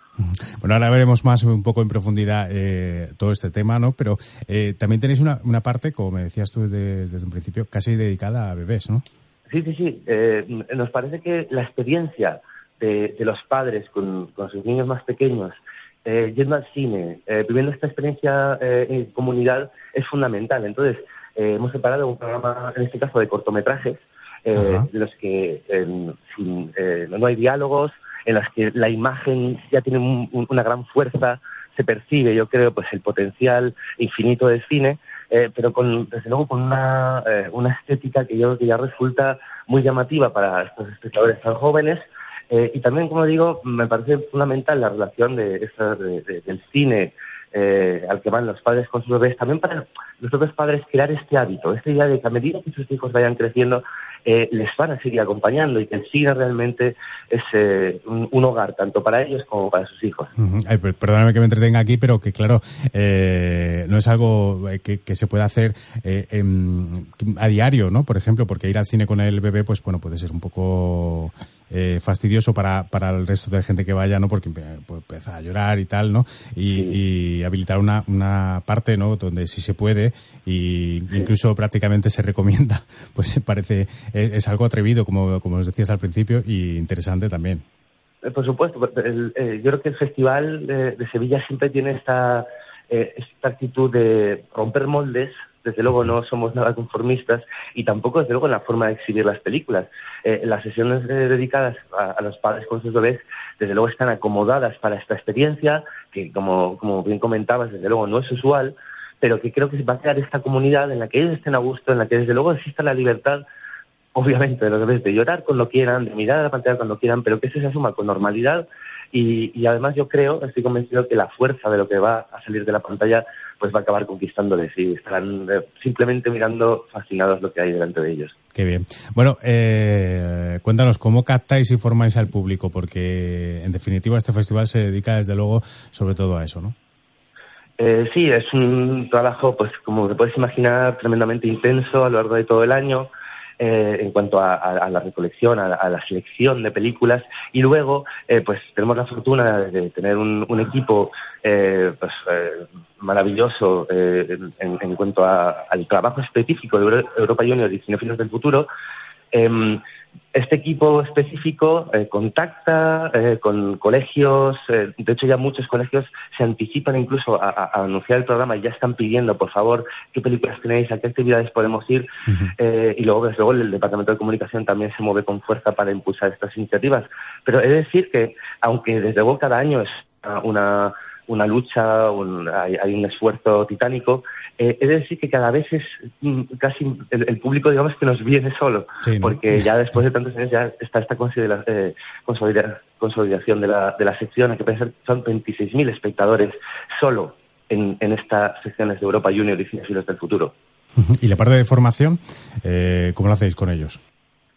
Bueno, ahora veremos más un poco en profundidad eh, todo este tema, ¿no? Pero eh, también tenéis una, una, parte, como me decías tú desde, desde un principio, casi dedicada a bebés, ¿no? Sí, sí, sí. Eh, nos parece que la experiencia de, de los padres con, con, sus niños más pequeños, eh, yendo al cine, eh, viviendo esta experiencia eh, en comunidad, es fundamental. Entonces, hemos separado un programa, en este caso, de cortometrajes, eh, de los que sin, eh, no hay diálogos, en las que la imagen ya tiene un, un, una gran fuerza, se percibe, yo creo, pues el potencial infinito del cine, eh, pero con, desde luego con una, eh, una estética que yo creo que ya resulta muy llamativa para estos espectadores tan jóvenes. Eh, y también, como digo, me parece fundamental la relación de, del cine al que van los padres con sus bebés, también para los propios padres crear este hábito, esta idea de que a medida que sus hijos vayan creciendo, eh, les van a seguir acompañando y que cine realmente es eh, un, hogar tanto para ellos como para sus hijos. Perdóname que me entretenga aquí, pero que claro, eh, no es algo que, que se pueda hacer eh, a diario, ¿no? Por ejemplo, porque ir al cine con el bebé, pues bueno, puede ser un poco eh, fastidioso para, para el resto de gente que vaya, ¿no? Porque pues, empieza a llorar y tal, ¿no? Y, sí. y habilitar una, una parte, ¿no? Donde sí se puede y sí. incluso prácticamente se recomienda, pues parece, es, es, algo atrevido, como, como os decías al principio, y interesante también. Eh, por supuesto, el, eh, yo creo que el Festival de, de Sevilla siempre tiene esta, eh, esta actitud de romper moldes, desde luego no somos nada conformistas y tampoco desde luego en la forma de exhibir las películas. Eh, las sesiones eh, dedicadas a, a, los padres con sus bebés desde luego están acomodadas para esta experiencia que como, como bien comentabas desde luego no es usual pero que creo que va a crear esta comunidad en la que ellos estén a gusto, en la que desde luego exista la libertad obviamente de los bebés de llorar cuando quieran, de mirar a la pantalla cuando quieran, pero que eso se asuma con normalidad y, y, además yo creo, estoy convencido que la fuerza de lo que va a salir de la pantalla pues va a acabar conquistándoles y estarán eh, simplemente mirando fascinados lo que hay delante de ellos. Qué bien. Bueno, eh, cuéntanos cómo captáis y formáis al público, porque en definitiva este festival se dedica desde luego sobre todo a eso, ¿no? Eh, sí, es un trabajo, pues como te puedes imaginar, tremendamente intenso a lo largo de todo el año. Eh, en cuanto a, la recolección, a, la selección de películas y luego eh, pues tenemos la fortuna de tener un, equipo pues, maravilloso en, cuanto al trabajo específico de Europa Junior y Cinefilos del Futuro em, este equipo específico eh, contacta eh, con colegios, eh, de hecho ya muchos colegios se anticipan incluso a, anunciar el programa y ya están pidiendo, por favor, qué películas tenéis, a qué actividades podemos ir. y luego, desde luego, el Departamento de Comunicación también se mueve con fuerza para impulsar estas iniciativas. Pero he de decir que, aunque desde luego cada año es una una lucha, hay, un esfuerzo titánico. Eh, de decir que cada vez es mm, casi el, público, digamos, que nos viene solo, porque ya después de tantos años ya está esta eh, consolidación de la, de la sección. Hay que pensar que son 26.000 espectadores solo en, en estas secciones de Europa Junior y Cinefilos del Futuro. ¿Y la parte de formación, eh, cómo lo hacéis con ellos?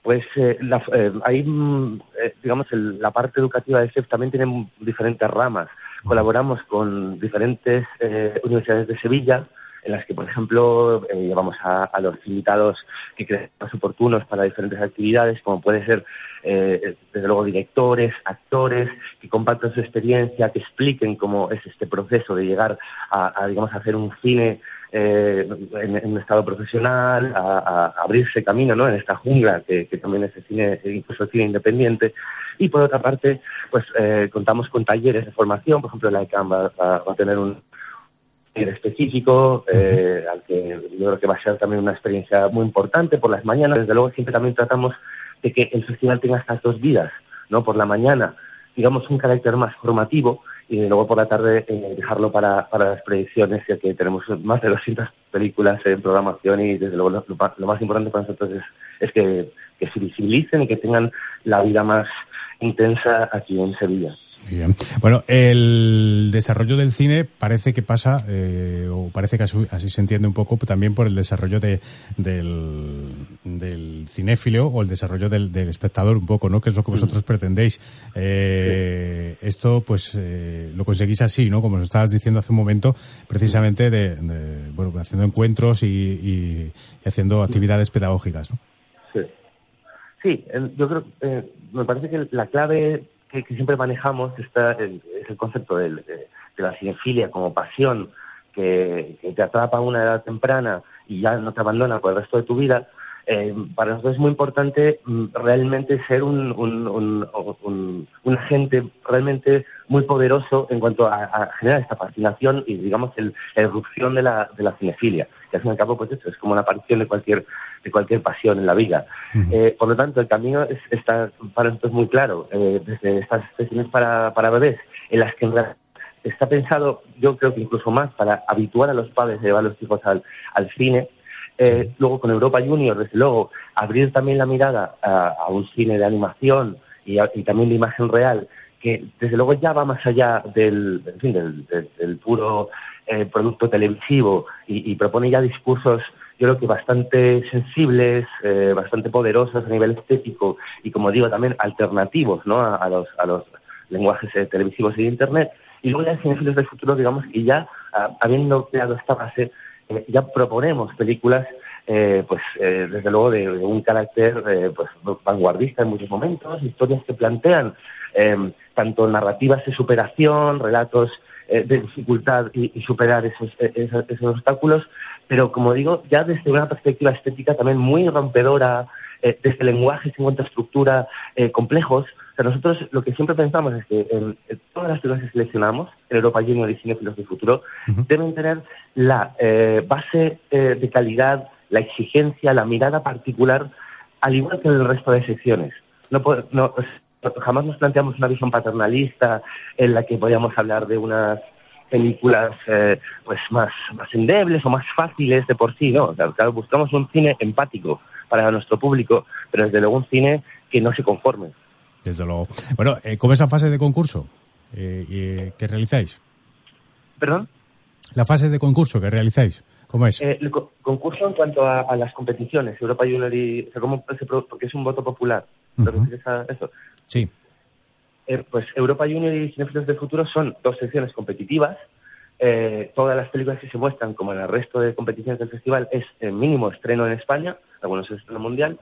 Pues eh, la, ahí, mm, digamos, la parte educativa de CEF también tiene diferentes ramas colaboramos con diferentes eh, universidades de Sevilla, en las que, por ejemplo, eh, llevamos a, los invitados que creen más oportunos para diferentes actividades, como puede ser, eh, desde luego, directores, actores, que compartan su experiencia, que expliquen cómo es este proceso de llegar a, digamos, a hacer un cine en, un estado profesional, a, abrirse camino ¿no? en esta jungla que, también es el cine, incluso el cine independiente. Y por otra parte, pues eh, contamos con talleres de formación, por ejemplo, la ICANN va, a tener un taller específico, eh, al que yo creo que va a ser también una experiencia muy importante por las mañanas. Desde luego siempre también tratamos de que el festival tenga estas dos vidas, ¿no? Por la mañana, digamos, un carácter más formativo y luego por la tarde eh, dejarlo para, para las predicciones, ya que tenemos más de 200 películas en programación y desde luego lo, más importante para nosotros es, es que, que se visibilicen y que tengan la vida más intensa aquí en Sevilla. Bien. Bueno, el desarrollo del cine parece que pasa, eh, o parece que así, se entiende un poco, también por el desarrollo de, del, del cinéfilo o el desarrollo del, espectador un poco, ¿no? Que es lo que vosotros pretendéis. Eh, esto, pues, eh, lo conseguís así, ¿no? Como os estabas diciendo hace un momento, precisamente de, bueno, haciendo encuentros y, y, haciendo actividades pedagógicas, ¿no? Sí. Sí, yo creo, eh, me parece que la clave que, siempre manejamos está es el concepto de, la cinefilia como pasión que, te atrapa a una edad temprana y ya no te abandona por el resto de tu vida. Eh, para nosotros es muy importante mm, realmente ser un, un, agente realmente muy poderoso en cuanto a, generar esta fascinación y, digamos, el, la erupción de la, de la cinefilia. Que al fin y al cabo, pues eso, es como la aparición de cualquier de cualquier pasión en la vida. Eh, por lo tanto, el camino está para nosotros muy claro, eh, desde estas sesiones para, para bebés, en las que está pensado, yo creo que incluso más, para habituar a los padres a llevar a los hijos al, al cine. Eh, luego con Europa Junior, desde luego, abrir también la mirada a, un cine de animación y, también de imagen real, que desde luego ya va más allá del, del, puro producto televisivo y, propone ya discursos yo creo que bastante sensibles, eh, bastante poderosos a nivel estético y, como digo, también alternativos ¿no? a, los, a los lenguajes eh, televisivos y de Internet. Y luego ya en Cinefilos del Futuro, digamos, y ya ah, habiendo creado esta base, eh, ya proponemos películas, pues desde luego de, un carácter pues vanguardista en muchos momentos, historias que plantean tanto narrativas de superación, relatos de dificultad y, superar esos, obstáculos, pero como digo, ya desde una perspectiva estética también muy rompedora, eh, desde lenguajes en cuanto a estructura eh, complejos. O sea, nosotros lo que siempre pensamos es que en, todas las películas que seleccionamos, en Europa Junior y Cinefilos del Futuro, deben tener la eh, base de calidad, la exigencia, la mirada particular, al igual que en el resto de secciones. No, no, jamás nos planteamos una visión paternalista en la que podíamos hablar de unas películas eh, pues más, más endebles o más fáciles de por sí, ¿no? Claro, buscamos un cine empático para nuestro público, pero desde luego un cine que no se conforme. Desde luego. Bueno, eh, ¿cómo es la fase de concurso eh, que realizáis? ¿Perdón? La fase de concurso que realizáis. ¿Cómo es? Eh, el co- concurso en cuanto a, a las competiciones, Europa Junior y... o sea, ¿cómo se porque es un voto popular. ¿Te Ujú. refieres a eso? Sí. Eh, pues Europa Junior y Cinefilos del Futuro son dos secciones competitivas. Eh, todas las películas que se muestran, como en el resto de competiciones del festival, es eh, mínimo estreno en España, algunos es estreno mundial.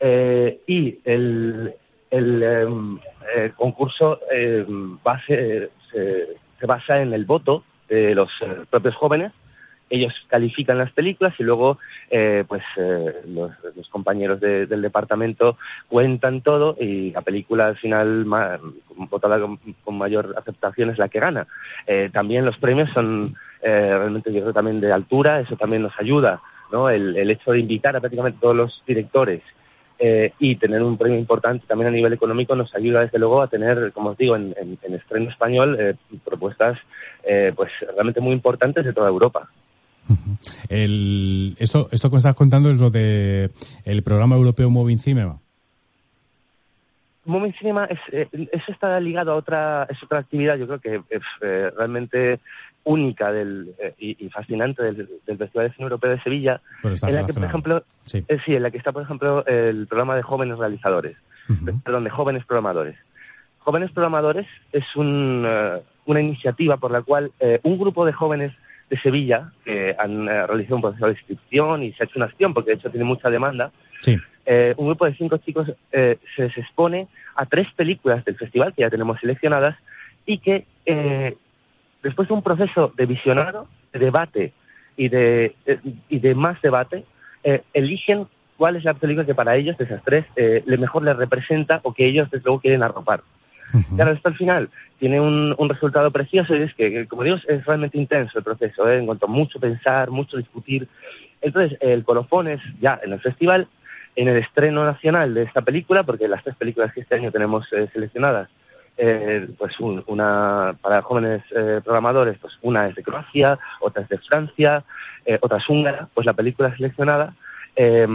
Eh, y el, el, em, eh, concurso em, base- se, se basa en el voto de los eh, propios jóvenes. Ellos califican las películas y luego eh, pues eh, los, compañeros de- del departamento cuentan todo y la película al final votada con, mayor aceptación es la que gana. También los premios son realmente yo también de altura, eso también nos ayuda, ¿no? El, el hecho de invitar a prácticamente todos los directores eh, y tener un premio importante también a nivel económico nos ayuda desde luego a tener, como os digo, en, en- en estreno español eh, propuestas eh, pues realmente muy importantes de toda Europa. El, esto, esto que me estás contando es lo de el programa europeo Moving Cinema. Moving Cinema, es, eh, eso está ligado a otra, es otra actividad, yo creo que es realmente única del, eh, y, y fascinante del, del Festival de Cine Europeo de Sevilla, en la que, por ejemplo, Sí. eh, sí, en la que está, por ejemplo, el programa de jóvenes realizadores, Ujú. perdón, de jóvenes programadores. Jóvenes Programadores es un, eh, una iniciativa por la cual un grupo de jóvenes de Sevilla que han realizado un proceso de inscripción y se ha hecho una acción, porque de hecho tiene mucha demanda, Sí. eh, un grupo de cinco chicos eh, se les expone a tres películas del festival que ya tenemos seleccionadas y que eh, después de un proceso de visionado, de debate y de, eh, y de más debate, eh, eligen cuál es la película que para ellos, de esas tres, eh, le mejor les representa o que ellos desde luego quieren arropar. Ujú. Claro, esto al final tiene un, un resultado precioso y es que, que, como digo, es realmente intenso el proceso, en cuanto a mucho pensar, mucho discutir. Entonces, el colofón es ya en el festival, en el estreno nacional de esta película, porque las tres películas que este año tenemos seleccionadas, eh, pues un- una para jóvenes eh, programadores, pues una es de Croacia, otra es de Francia, eh, otra es húngara, pues la película seleccionada eh,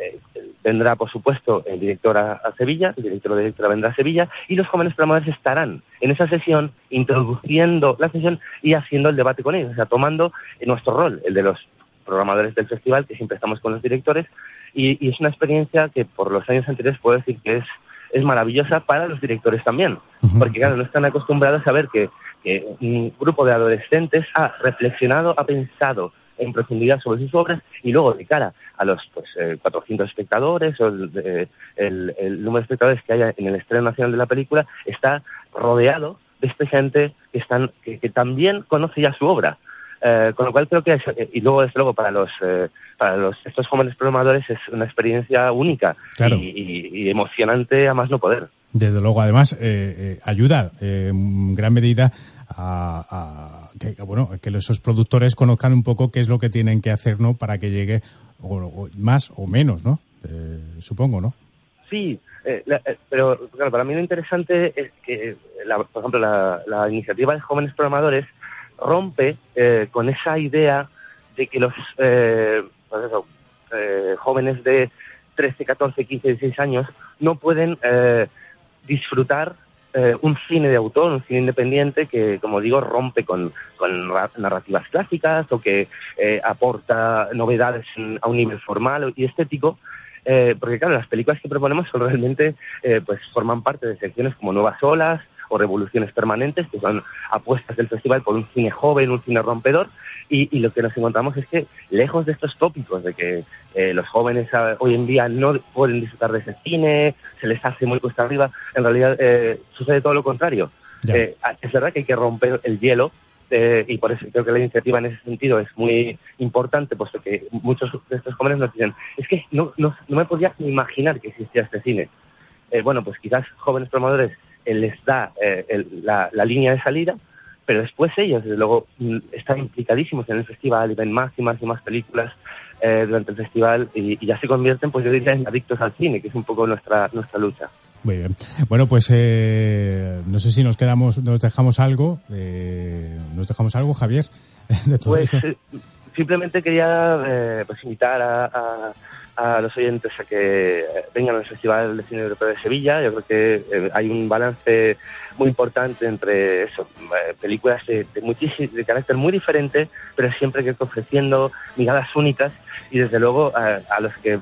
eh, vendrá, por supuesto, el director a, Sevilla, el director o directora vendrá a Sevilla, y los jóvenes programadores estarán en esa sesión introduciendo la sesión y haciendo el debate con ellos, o sea, tomando nuestro rol, el de los programadores del festival, que siempre estamos con los directores, y es una experiencia que por los años anteriores puedo decir que es, es maravillosa para los directores también, porque claro, no están acostumbrados a ver que, que un grupo de adolescentes ha reflexionado, ha pensado en profundidad sobre sus obras y luego de cara a los pues, eh, 400 espectadores o el, eh, el- el número de espectadores que haya en el estreno nacional de la película está rodeado de esta gente que, están, que, que también conoce ya su obra. Eh, con lo cual creo que es- eh, y luego desde luego para los eh, para los estos jóvenes programadores es una experiencia única Claro. y, y- y emocionante a más no poder. Desde luego, además, eh, eh, ayuda en gran medida a, a que, bueno, que esos productores conozcan un poco qué es lo que tienen que hacer, ¿no? Para que llegue o, o más o menos, ¿no? Eh, supongo, ¿no? Sí, eh, la- eh, pero claro, para mí lo interesante es que, la- por ejemplo, la, la iniciativa de jóvenes programadores rompe eh, con esa idea de que los eh, pues eh, jóvenes de 13, 14, 15, 16 años no pueden disfrutar un cine de autor, un cine independiente que, como digo, rompe con, con ra- narrativas clásicas o que aporta novedades a un nivel formal y estético. Porque claro, las películas que proponemos son realmente, pues forman parte de secciones como Nuevas Olas o Revoluciones Permanentes, que son apuestas del festival por un cine joven, un cine rompedor, y, y lo que nos encontramos es que, lejos de estos tópicos de que eh, los jóvenes ah, hoy en día no pueden disfrutar de ese cine, se les hace muy cuesta arriba, en realidad eh, sucede todo lo contrario. Eh, es verdad que hay que romper el hielo, eh, y por eso creo que la iniciativa en ese sentido es muy importante, puesto que muchos de estos jóvenes nos dicen, es que no, no, no me podía imaginar que existía este cine. Eh, bueno, pues quizás jóvenes promotores eh, les da eh, el- la, la línea de salida, pero después ellos, desde luego, mm, están implicadísimos en el festival y ven más y más y más películas eh, durante el festival y, y ya se convierten, pues yo diría, en adictos al cine, que es un poco nuestra, nuestra lucha. Muy bien. Bueno, pues eh, no sé si nos quedamos, nos dejamos algo, eh, nos dejamos algo, Javier, de todo Pues esto. eh, simplemente quería eh, pues invitar a, a- a los oyentes a que vengan al Festival de Cine Europeo de Sevilla. Yo creo que eh, hay un balance muy importante entre eso, eh, películas de, de carácter muy diferente, pero siempre que ofreciendo miradas únicas y desde luego a, los que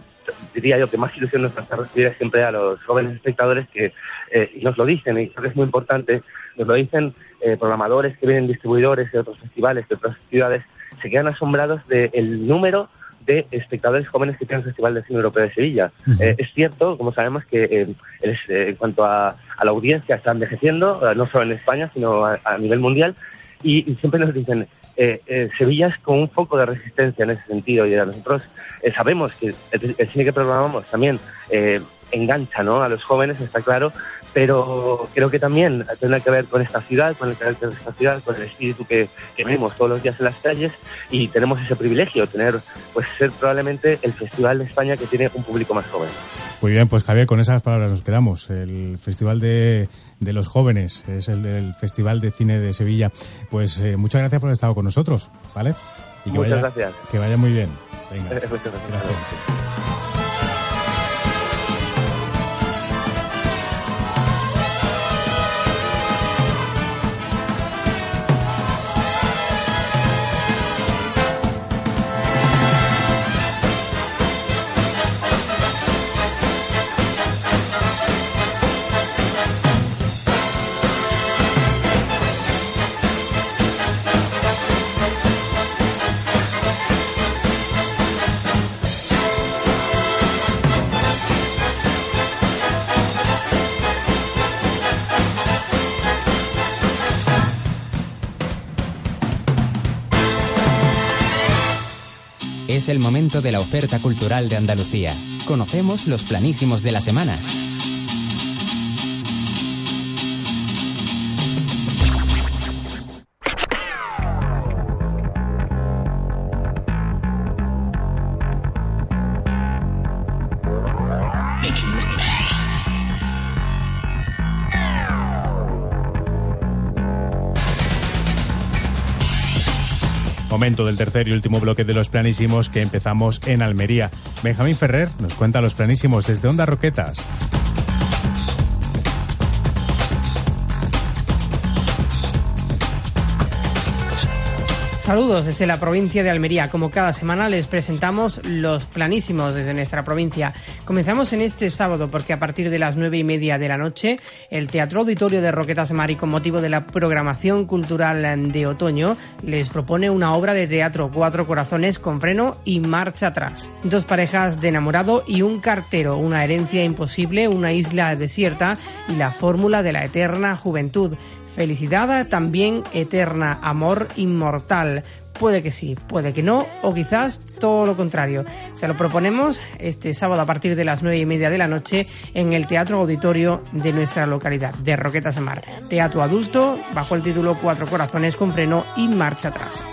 diría yo que más ilusión nos hace recibir siempre a los jóvenes espectadores que eh, nos lo dicen, y creo que es muy importante, nos lo dicen programadores que vienen distribuidores de otros festivales, de otras ciudades, se quedan asombrados del número de espectadores jóvenes que tiene el Festival de Cine Europeo de Sevilla. Eh, es cierto, como sabemos, que eh, eh, en cuanto a, la audiencia está envejeciendo, no solo en España, sino a, nivel mundial, y, siempre nos dicen, Sevilla es como un foco de resistencia en ese sentido, y nosotros sabemos que el, cine que programamos también engancha ¿no? a los jóvenes, está claro, pero creo que también tiene que ver con esta ciudad, con el carácter de esta ciudad, con el espíritu que, vemos todos los días en las calles y tenemos ese privilegio, tener, pues ser probablemente el festival de España que tiene un público más joven. Muy bien, pues Javier, con esas palabras nos quedamos. El Festival de, los Jóvenes es el, Festival de Cine de Sevilla. Pues eh, muchas gracias por haber estado con nosotros, ¿vale? Y que muchas gracias. Que vaya muy bien. Venga. gracias. El momento de la oferta cultural de Andalucía. Conocemos los planísimos de la semana. Momento del tercer y último bloque de los planísimos que empezamos en Almería. Benjamín Ferrer nos cuenta los planísimos desde Onda Roquetas. Saludos desde la provincia de Almería. Como cada semana les presentamos los planísimos desde nuestra provincia. Comenzamos en este sábado porque a partir de las nueve y media de la noche el Teatro Auditorio de Roquetas Mar y con motivo de la programación cultural de otoño les propone una obra de teatro Cuatro Corazones con freno y marcha atrás. Dos parejas de enamorado y un cartero, una herencia imposible, una isla desierta y la fórmula de la eterna juventud. Felicidad también eterna, amor inmortal. Puede que sí, puede que no, o quizás todo lo contrario. Se lo proponemos este sábado a partir de las nueve y media de la noche en el Teatro Auditorio de nuestra localidad, de Roquetas Mar. Teatro adulto, bajo el título Cuatro Corazones con freno y marcha atrás.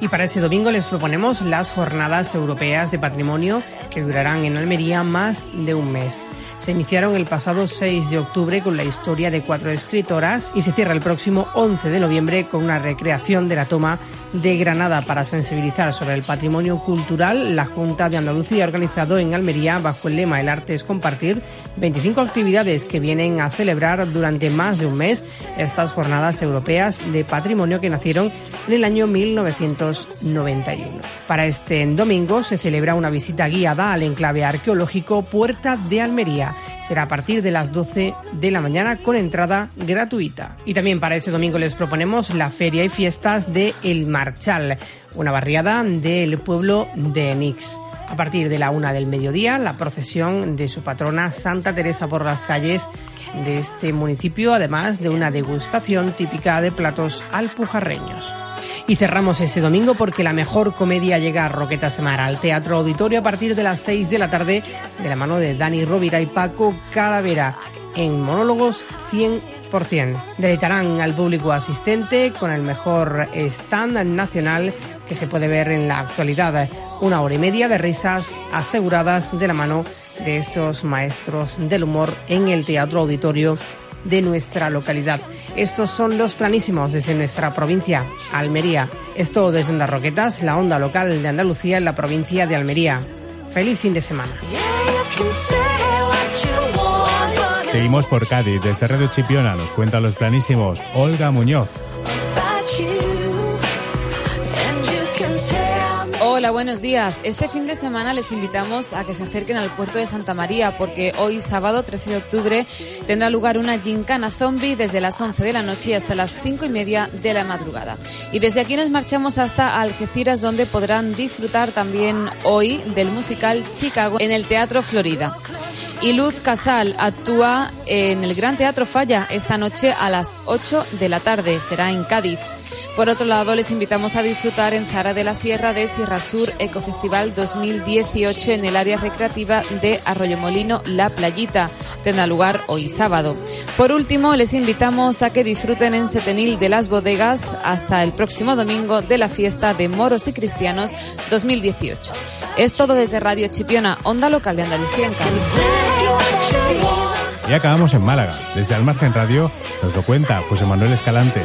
Y para este domingo les proponemos las Jornadas Europeas de Patrimonio que durarán en Almería más de un mes se iniciaron el pasado 6 de octubre con la historia de cuatro escritoras y se cierra el próximo 11 de noviembre con una recreación de la toma de Granada para sensibilizar sobre el patrimonio cultural. La Junta de Andalucía ha organizado en Almería, bajo el lema El arte es compartir, 25 actividades que vienen a celebrar durante más de un mes estas jornadas europeas de patrimonio que nacieron en el año 1991. Para este domingo se celebra una visita guiada al enclave arqueológico Puerta de Almería. Será a partir de las 12 de la mañana con entrada gratuita. Y también para ese domingo les proponemos la feria y fiestas de El Marchal, una barriada del pueblo de Nix. A partir de la una del mediodía, la procesión de su patrona Santa Teresa por las calles de este municipio, además de una degustación típica de platos alpujarreños. Y cerramos este domingo porque la mejor comedia llega a Roqueta Semana, al Teatro Auditorio, a partir de las 6 de la tarde, de la mano de Dani Rovira y Paco Calavera, en monólogos 100%. Deleitarán al público asistente con el mejor stand nacional que se puede ver en la actualidad. Una hora y media de risas aseguradas de la mano de estos maestros del humor en el Teatro Auditorio de nuestra localidad. Estos son los planísimos desde nuestra provincia, Almería. Esto desde Onda Roquetas, la onda local de Andalucía en la provincia de Almería. Feliz fin de semana. Seguimos por Cádiz. Desde Radio Chipiona nos cuenta los planísimos Olga Muñoz. Hola, buenos días. Este fin de semana les invitamos a que se acerquen al puerto de Santa María porque hoy sábado 13 de octubre tendrá lugar una gincana zombie desde las 11 de la noche hasta las 5 y media de la madrugada. Y desde aquí nos marchamos hasta Algeciras donde podrán disfrutar también hoy del musical Chicago en el Teatro Florida. Y Luz Casal actúa en el Gran Teatro Falla esta noche a las 8 de la tarde. Será en Cádiz. Por otro lado, les invitamos a disfrutar en Zara de la Sierra de Sierra Sur Ecofestival 2018 en el área recreativa de Arroyomolino La Playita. Tendrá lugar hoy sábado. Por último, les invitamos a que disfruten en Setenil de las Bodegas hasta el próximo domingo de la fiesta de Moros y Cristianos 2018. Es todo desde Radio Chipiona, onda local de Andalucía en Cádiz. Y acabamos en Málaga. Desde Almargen Radio nos lo cuenta José Manuel Escalante.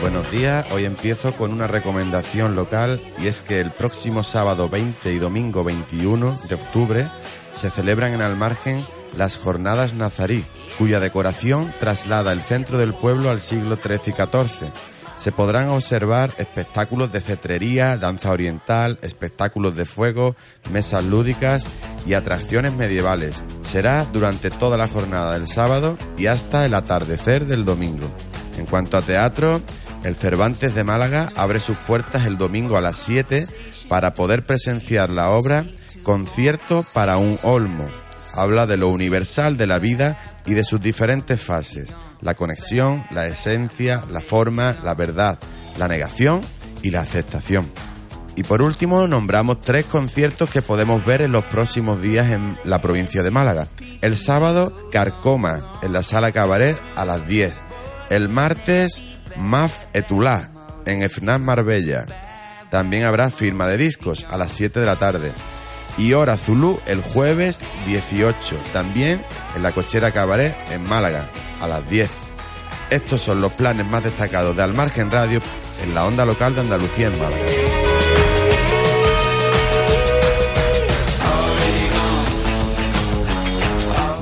Buenos días, hoy empiezo con una recomendación local y es que el próximo sábado 20 y domingo 21 de octubre se celebran en Almargen las Jornadas Nazarí, cuya decoración traslada el centro del pueblo al siglo XIII y XIV. Se podrán observar espectáculos de cetrería, danza oriental, espectáculos de fuego, mesas lúdicas y atracciones medievales. Será durante toda la jornada del sábado y hasta el atardecer del domingo. En cuanto a teatro, el Cervantes de Málaga abre sus puertas el domingo a las 7 para poder presenciar la obra Concierto para un Olmo. Habla de lo universal de la vida y de sus diferentes fases, la conexión, la esencia, la forma, la verdad, la negación y la aceptación. Y por último, nombramos tres conciertos que podemos ver en los próximos días en la provincia de Málaga. El sábado, Carcoma, en la sala Cabaret a las 10. El martes, Maf Etulá, en FNAF Marbella. También habrá firma de discos a las 7 de la tarde. Y Hora Zulu el jueves 18, también en la Cochera Cabaret en Málaga, a las 10. Estos son los planes más destacados de Almargen Radio en la onda local de Andalucía en Málaga.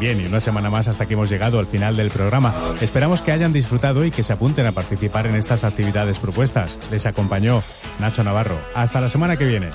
Bien, y una semana más hasta que hemos llegado al final del programa. Esperamos que hayan disfrutado y que se apunten a participar en estas actividades propuestas. Les acompañó Nacho Navarro. Hasta la semana que viene. ¿Por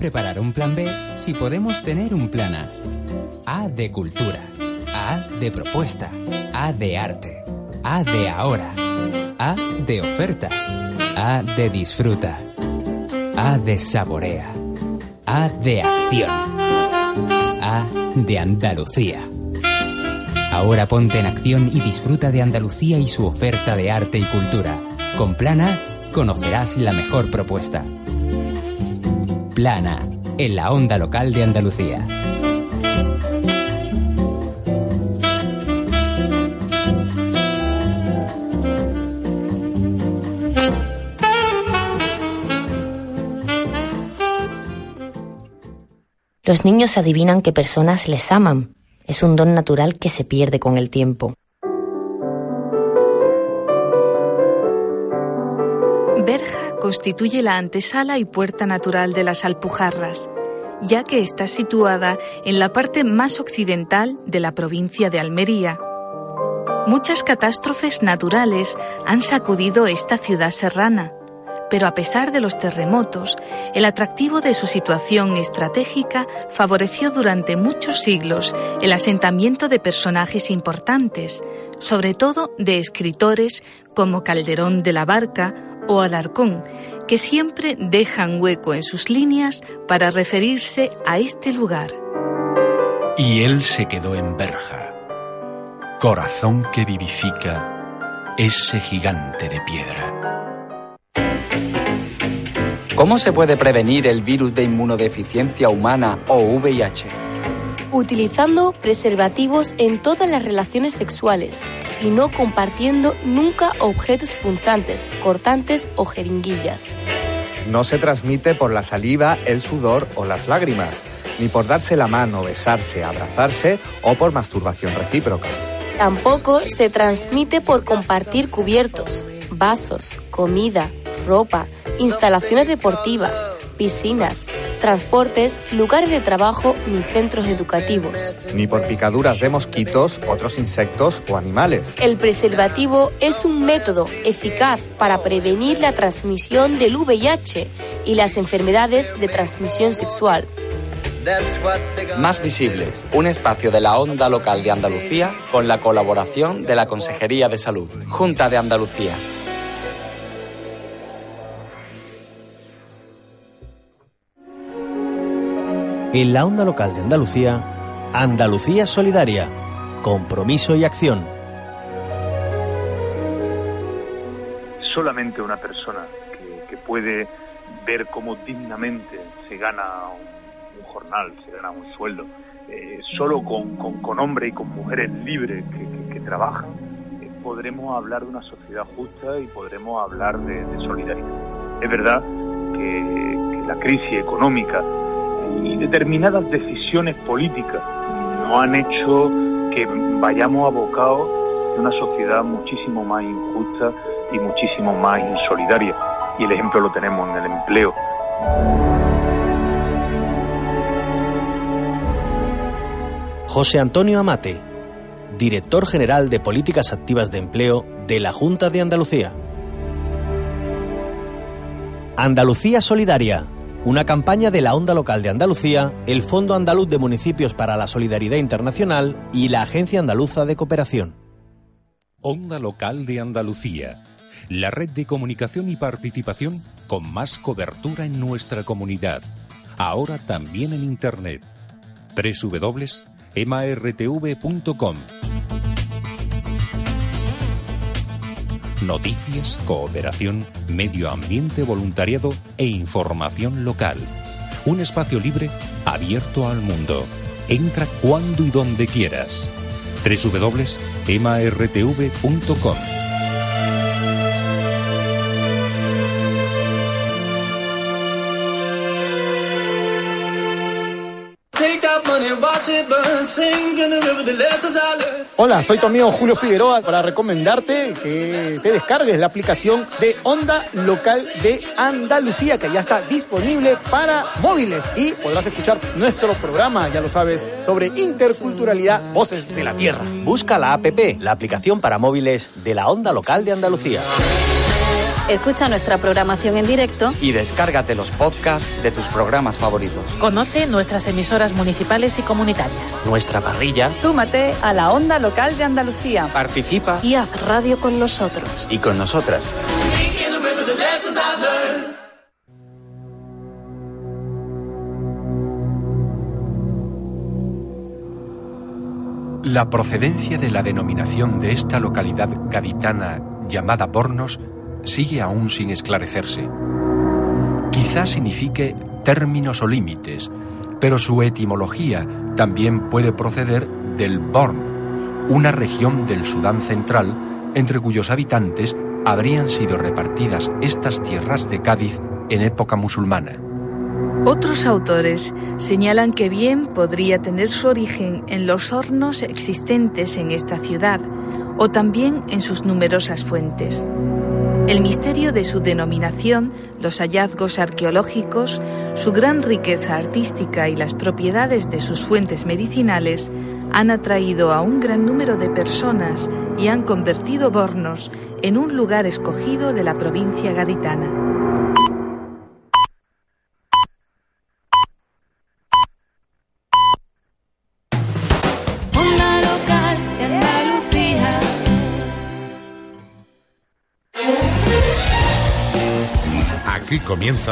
preparar un plan B si podemos tener un plan A? A de cultura, A de propuesta, A de arte, A de ahora, A de oferta, A de disfruta, A de saborea, A de acción, A de Andalucía. Ahora ponte en acción y disfruta de Andalucía y su oferta de arte y cultura. Con Plan A conocerás la mejor propuesta. Plana, en la onda local de Andalucía. Los niños adivinan que personas les aman. Es un don natural que se pierde con el tiempo. Constituye la antesala y puerta natural de las Alpujarras, ya que está situada en la parte más occidental de la provincia de Almería. Muchas catástrofes naturales han sacudido esta ciudad serrana, pero a pesar de los terremotos, el atractivo de su situación estratégica favoreció durante muchos siglos el asentamiento de personajes importantes, sobre todo de escritores como Calderón de la Barca o Alarcón, que siempre dejan hueco en sus líneas para referirse a este lugar. Y él se quedó en Berja, corazón que vivifica ese gigante de piedra. ¿Cómo se puede prevenir el virus de inmunodeficiencia humana o VIH? Utilizando preservativos en todas las relaciones sexuales y no compartiendo nunca objetos punzantes, cortantes o jeringuillas. No se transmite por la saliva, el sudor o las lágrimas, ni por darse la mano, besarse, abrazarse o por masturbación recíproca. Tampoco se transmite por compartir cubiertos, vasos, comida, ropa, instalaciones deportivas, piscinas, transportes, lugares de trabajo ni centros educativos. Ni por picaduras de mosquitos, otros insectos o animales. El preservativo es un método eficaz para prevenir la transmisión del VIH y las enfermedades de transmisión sexual. Más visibles, un espacio de la onda local de Andalucía con la colaboración de la Consejería de Salud, Junta de Andalucía. En la onda local de Andalucía, Andalucía Solidaria, compromiso y acción. Solamente una persona que, puede ver cómo dignamente se gana un, jornal, se gana un sueldo, eh, solo con, con, hombres y con mujeres libres que, trabajan, eh, podremos hablar de una sociedad justa y podremos hablar de, de solidaridad. Es verdad que, que la crisis económica y determinadas decisiones políticas no han hecho que vayamos abocados a una sociedad muchísimo más injusta y muchísimo más insolidaria. Y el ejemplo lo tenemos en el empleo. José Antonio Amate, director general de Políticas Activas de Empleo de la Junta de Andalucía. Andalucía Solidaria una campaña de la Onda Local de Andalucía, el Fondo Andaluz de Municipios para la Solidaridad Internacional y la Agencia Andaluza de Cooperación. Onda Local de Andalucía, la red de comunicación y participación con más cobertura en nuestra comunidad, ahora también en Internet. www.emartv.com Noticias, cooperación, medio ambiente, voluntariado e información local. Un espacio libre abierto al mundo. Entra cuando y donde quieras. www.emartv.com Hola, soy tu amigo Julio Figueroa para recomendarte que te descargues la aplicación de Onda Local de Andalucía que ya está disponible para móviles y podrás escuchar nuestro programa, ya lo sabes, sobre interculturalidad, voces de la tierra. Busca la APP, la aplicación para móviles de la Onda Local de Andalucía. Escucha nuestra programación en directo y descárgate los podcasts de tus programas favoritos. Conoce nuestras emisoras municipales y comunitarias. Nuestra parrilla. Súmate a la onda local de Andalucía. Participa y haz radio con nosotros. Y con nosotras. La procedencia de la denominación de esta localidad gaditana llamada Bornos sigue aún sin esclarecerse. Quizá signifique términos o límites, pero su etimología también puede proceder del Born, una región del Sudán central entre cuyos habitantes habrían sido repartidas estas tierras de Cádiz en época musulmana. Otros autores señalan que bien podría tener su origen en los hornos existentes en esta ciudad o también en sus numerosas fuentes. El misterio de su denominación, los hallazgos arqueológicos, su gran riqueza artística y las propiedades de sus fuentes medicinales han atraído a un gran número de personas y han convertido Bornos en un lugar escogido de la provincia gaditana. Comienza